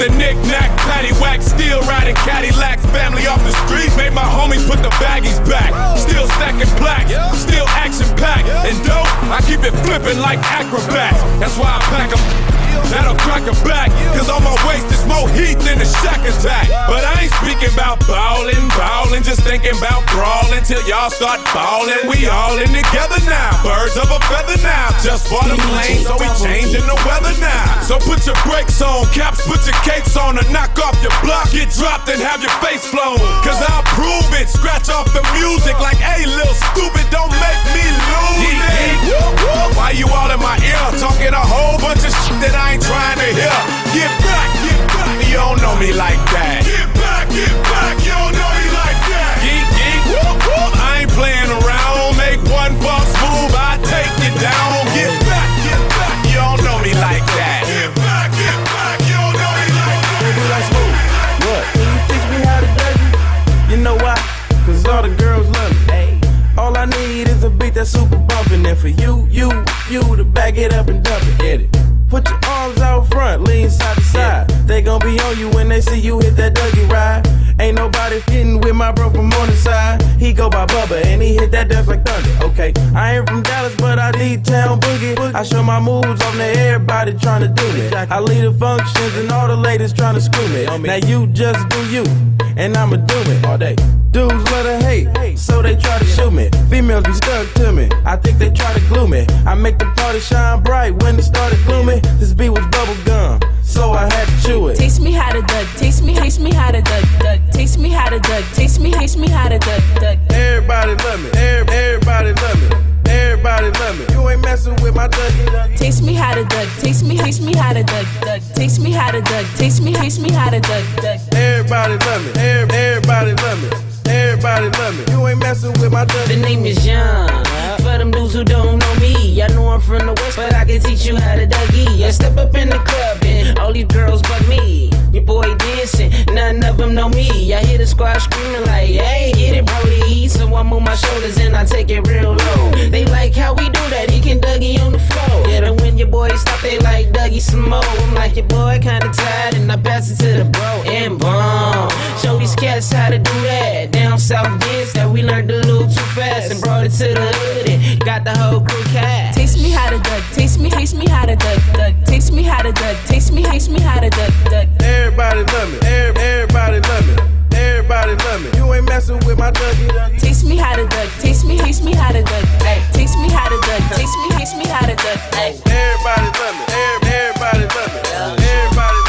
the knick-knack, paddywhack, still riding Cadillacs. Family off the street, made my homies put the baggies back. Still stacking plaques, still action-packed. And dope, I keep it flipping like acrobats. That's why I pack 'em. That'll crack a back, cause on my waist is more heat than a shack attack. But I ain't speaking about ballin', just thinking about brawling till y'all start ballin'. We all in together now, birds of a feather now. Just bought a plane, so we changing the weather now. So put your brakes on, caps, put your capes on, and knock off your block, get dropped and have your face flown. Cause I'll prove it, scratch off the music like, hey, little stupid, don't make me lose it. Why you all in my ear, talking a whole bunch of shit that I ain't trying to hear? Get back, get back, you don't know me like that. Get back, get back, I take you down. Get back, get back. You don't know me like that. Get back, get back, you don't know me like that. Baby, like smooth. What? Can you teach me how to dougie? You know why? Cause all the girls love me. All I need is a beat that's super bumpin'. And for you, you, you to back it up and dump it. Hit it. Put your arms out front, lean side to side. They gon' be on you when they see you hit that Dougie ride. Ain't nobody hitting with my bro from on the side. He go by Bubba and he hit that dance like thunder. Okay, I ain't from Dallas, but I need town boogie. I show my moves on to everybody trying to do me. I lead the functions and all the ladies trying to screw me. Now you just do you, and I'ma do it all day. Dudes love to hate, so they try to shoot me. Females be stuck to me. I think they try to glue me. I make the party shine bright when it started gloomy. This beat was bubble gum, so I had to chew it. Teach me how to duck, teach me, taste me how to duck, duck. Taste me how to duck, taste me, taste me how to duck, duck. Everybody love me, Every- everybody love me. Everybody love me. You ain't messing with my Dougie. Taste me how to duck, taste me, taste me how to duck, duck. Taste me how to duck, taste me, taste me how to duck, duck. Everybody love me, Every- everybody love me. Everybody love me. You ain't messing with my Dougie. The name is Young. For them dudes who don't know me, I know I'm from the west, but I can teach you how to Dougie. I step up in the club and all these girls but me. Your boy dancing, none of them know me. I hear the squad screaming like, hey, get it, Brody. So I move my shoulders and I take it real low. They like how we do that, he can Dougie on the floor. Yeah, and when your boys stop, they like Dougie some more. I'm like, your boy kinda tired, and I pass it to the bro and bomb. Show these cats how to do that. Down south dance that we learned a little too fast and brought it to the hood and got the whole crew cast. Me how to duck, taste me, taste me how to duck, duck. Taste me how to duck, taste me, taste me how to duck, duck. Everybody love me, Every- everybody love me. Everybody love me. You ain't messing with my Dougie. Taste me how to duck, taste me, taste me how to duck, ay. Taste me how to duck, taste me, taste me how to duck, ay. Everybody love me, Every- everybody love me. Everybody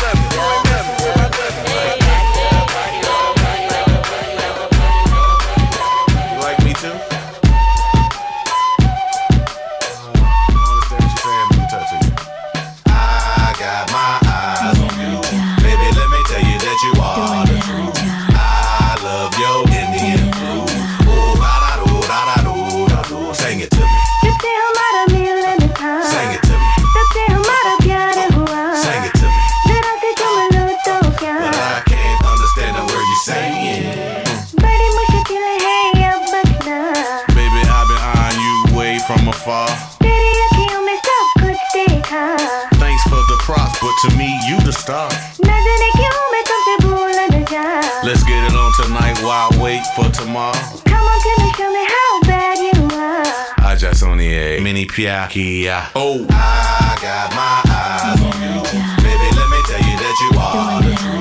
egg. Oh, I got my eyes on you. Baby, let me tell you that you are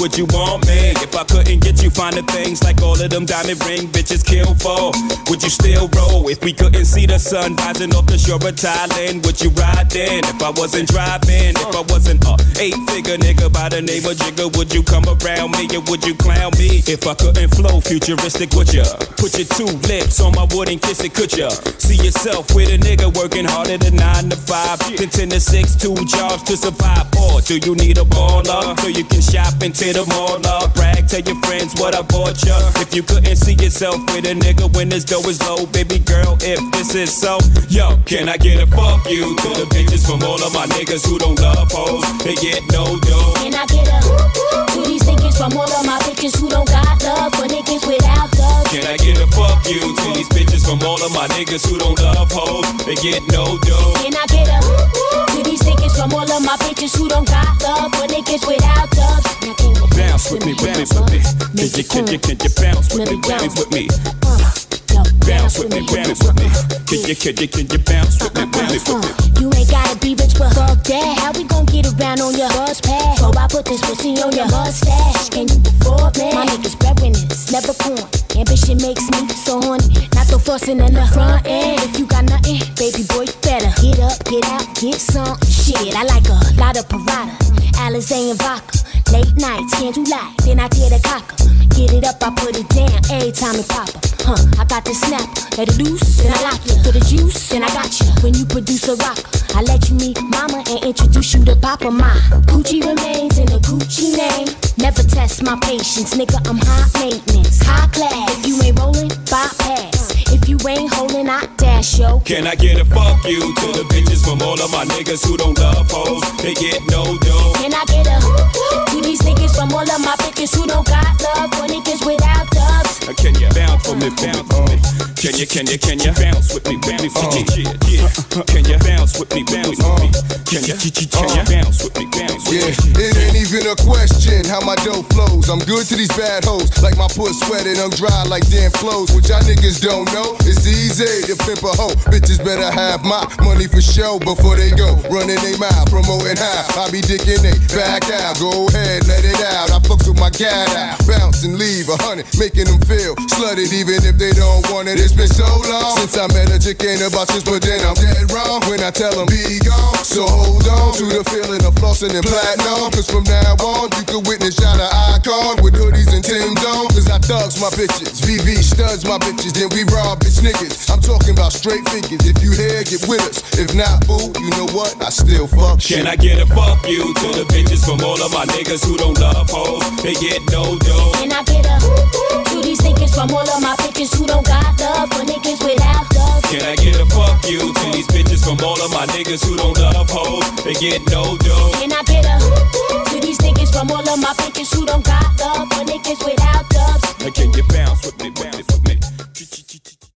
would you want me? If I couldn't get you finer things like all of them diamond ring bitches kill for, would you still roll? If we couldn't see the sun rising off the shore of Thailand, would you ride then? If I wasn't driving, if I wasn't a eight figure nigga by the name of Jigga, would you come around me or would you clown me? If I couldn't flow futuristic, would ya? Put your two lips on my wood and kiss it, could ya? See yourself with a nigga working harder than nine to five, then ten to six, two jobs to survive. Or do you need a baller so you can shop into the mall? Brag, tell your friends what I bought ya. If you couldn't see yourself with a nigga when this dough is low, baby girl, if this is so, yo, can I get a fuck you to the bitches from all of my niggas who don't love hoes? They get no dough. Can I get a to these niggas from all of my bitches who don't got love for niggas without love? Can I get a fuck you to these bitches from all of my niggas who don't love hoes? They get no dough. Can I get a to these niggas from all of my bitches who don't got love for niggas without love? Now can you Bounce with me, with me, with me. Can you, can you, can you bounce with me, bounce with me? Bounce with me, bounce with me. Can you, can you, can you bounce with me, bounce with me? You ain't gotta be rich, but fuck that. How we gon' get around on your bus pass? So I put this pussy on your mustache. Can you afford me? My niggas breadwinners, never corn. Ambition makes me so horny. Not the fussing in the front end. If you got nothing, baby boy, you better get up, get out, get some. Shit, I like a lot of Prada. Alizé and vodka. Late nights, can't do light. Then I get a cocker. Get it up, I put it down every time it pop up. Huh, I got the snap, let it loose, then I lock you. For the juice, and I got you. When you produce a rock, I let you meet mama and introduce you to papa. My Gucci remains in a Gucci name. Never test my patience, nigga, I'm high maintenance. High class, if you ain't rolling, bypass. If you ain't holding, I dash, yo. Can I get a fuck you to the bitches from all of my niggas who don't love hoes? They get no dough. Can I get a to these niggas from all of my bitches who don't got love for niggas without dubs? Uh, Can you bounce for me, bounce for me? Can you, can you, can you bounce with me, bounce with me? Yeah, yeah. Can you bounce with me, bounce with me? Can you, can you bounce with me, bounce with Yeah, it ain't even a question how my dough flows. I'm good to these bad hoes, like my puss sweating, I'm dry like damn clothes. What y'all niggas don't know, it's easy to pimp a hoe. Bitches better have my money for show before they go. Running they mouth, promoting how I be dicking they back out. Go ahead, let it out. I fuck with my cat out, bounce and leave a hundred, making them feel slutted even if they don't want it. It's been so long since I met a chick ain't about this, but then I'm dead wrong when I tell them be gone. So hold on to the feeling of flossing and platinum. Cause from now on, you can witness y'all an icon with hoodies and Tim's on. Cause I thugs my bitches, VV studs my bitches, then we rob bitch niggas. I'm talking about straight figures. If you here, get with us. If not, boo, you know what? I still fuck shit. Can I get a fuck you to the bitches from all of my niggas who don't love hoes? They get no dough. Can I get a to these niggas from all of my bitches who don't got love for niggas without love? Can I get a fuck you to these bitches from all of my niggas who don't love hoes? They get no dough. Can I get a to these niggas from all of my bitches who don't got love for niggas without dubs? Can you bounce with me?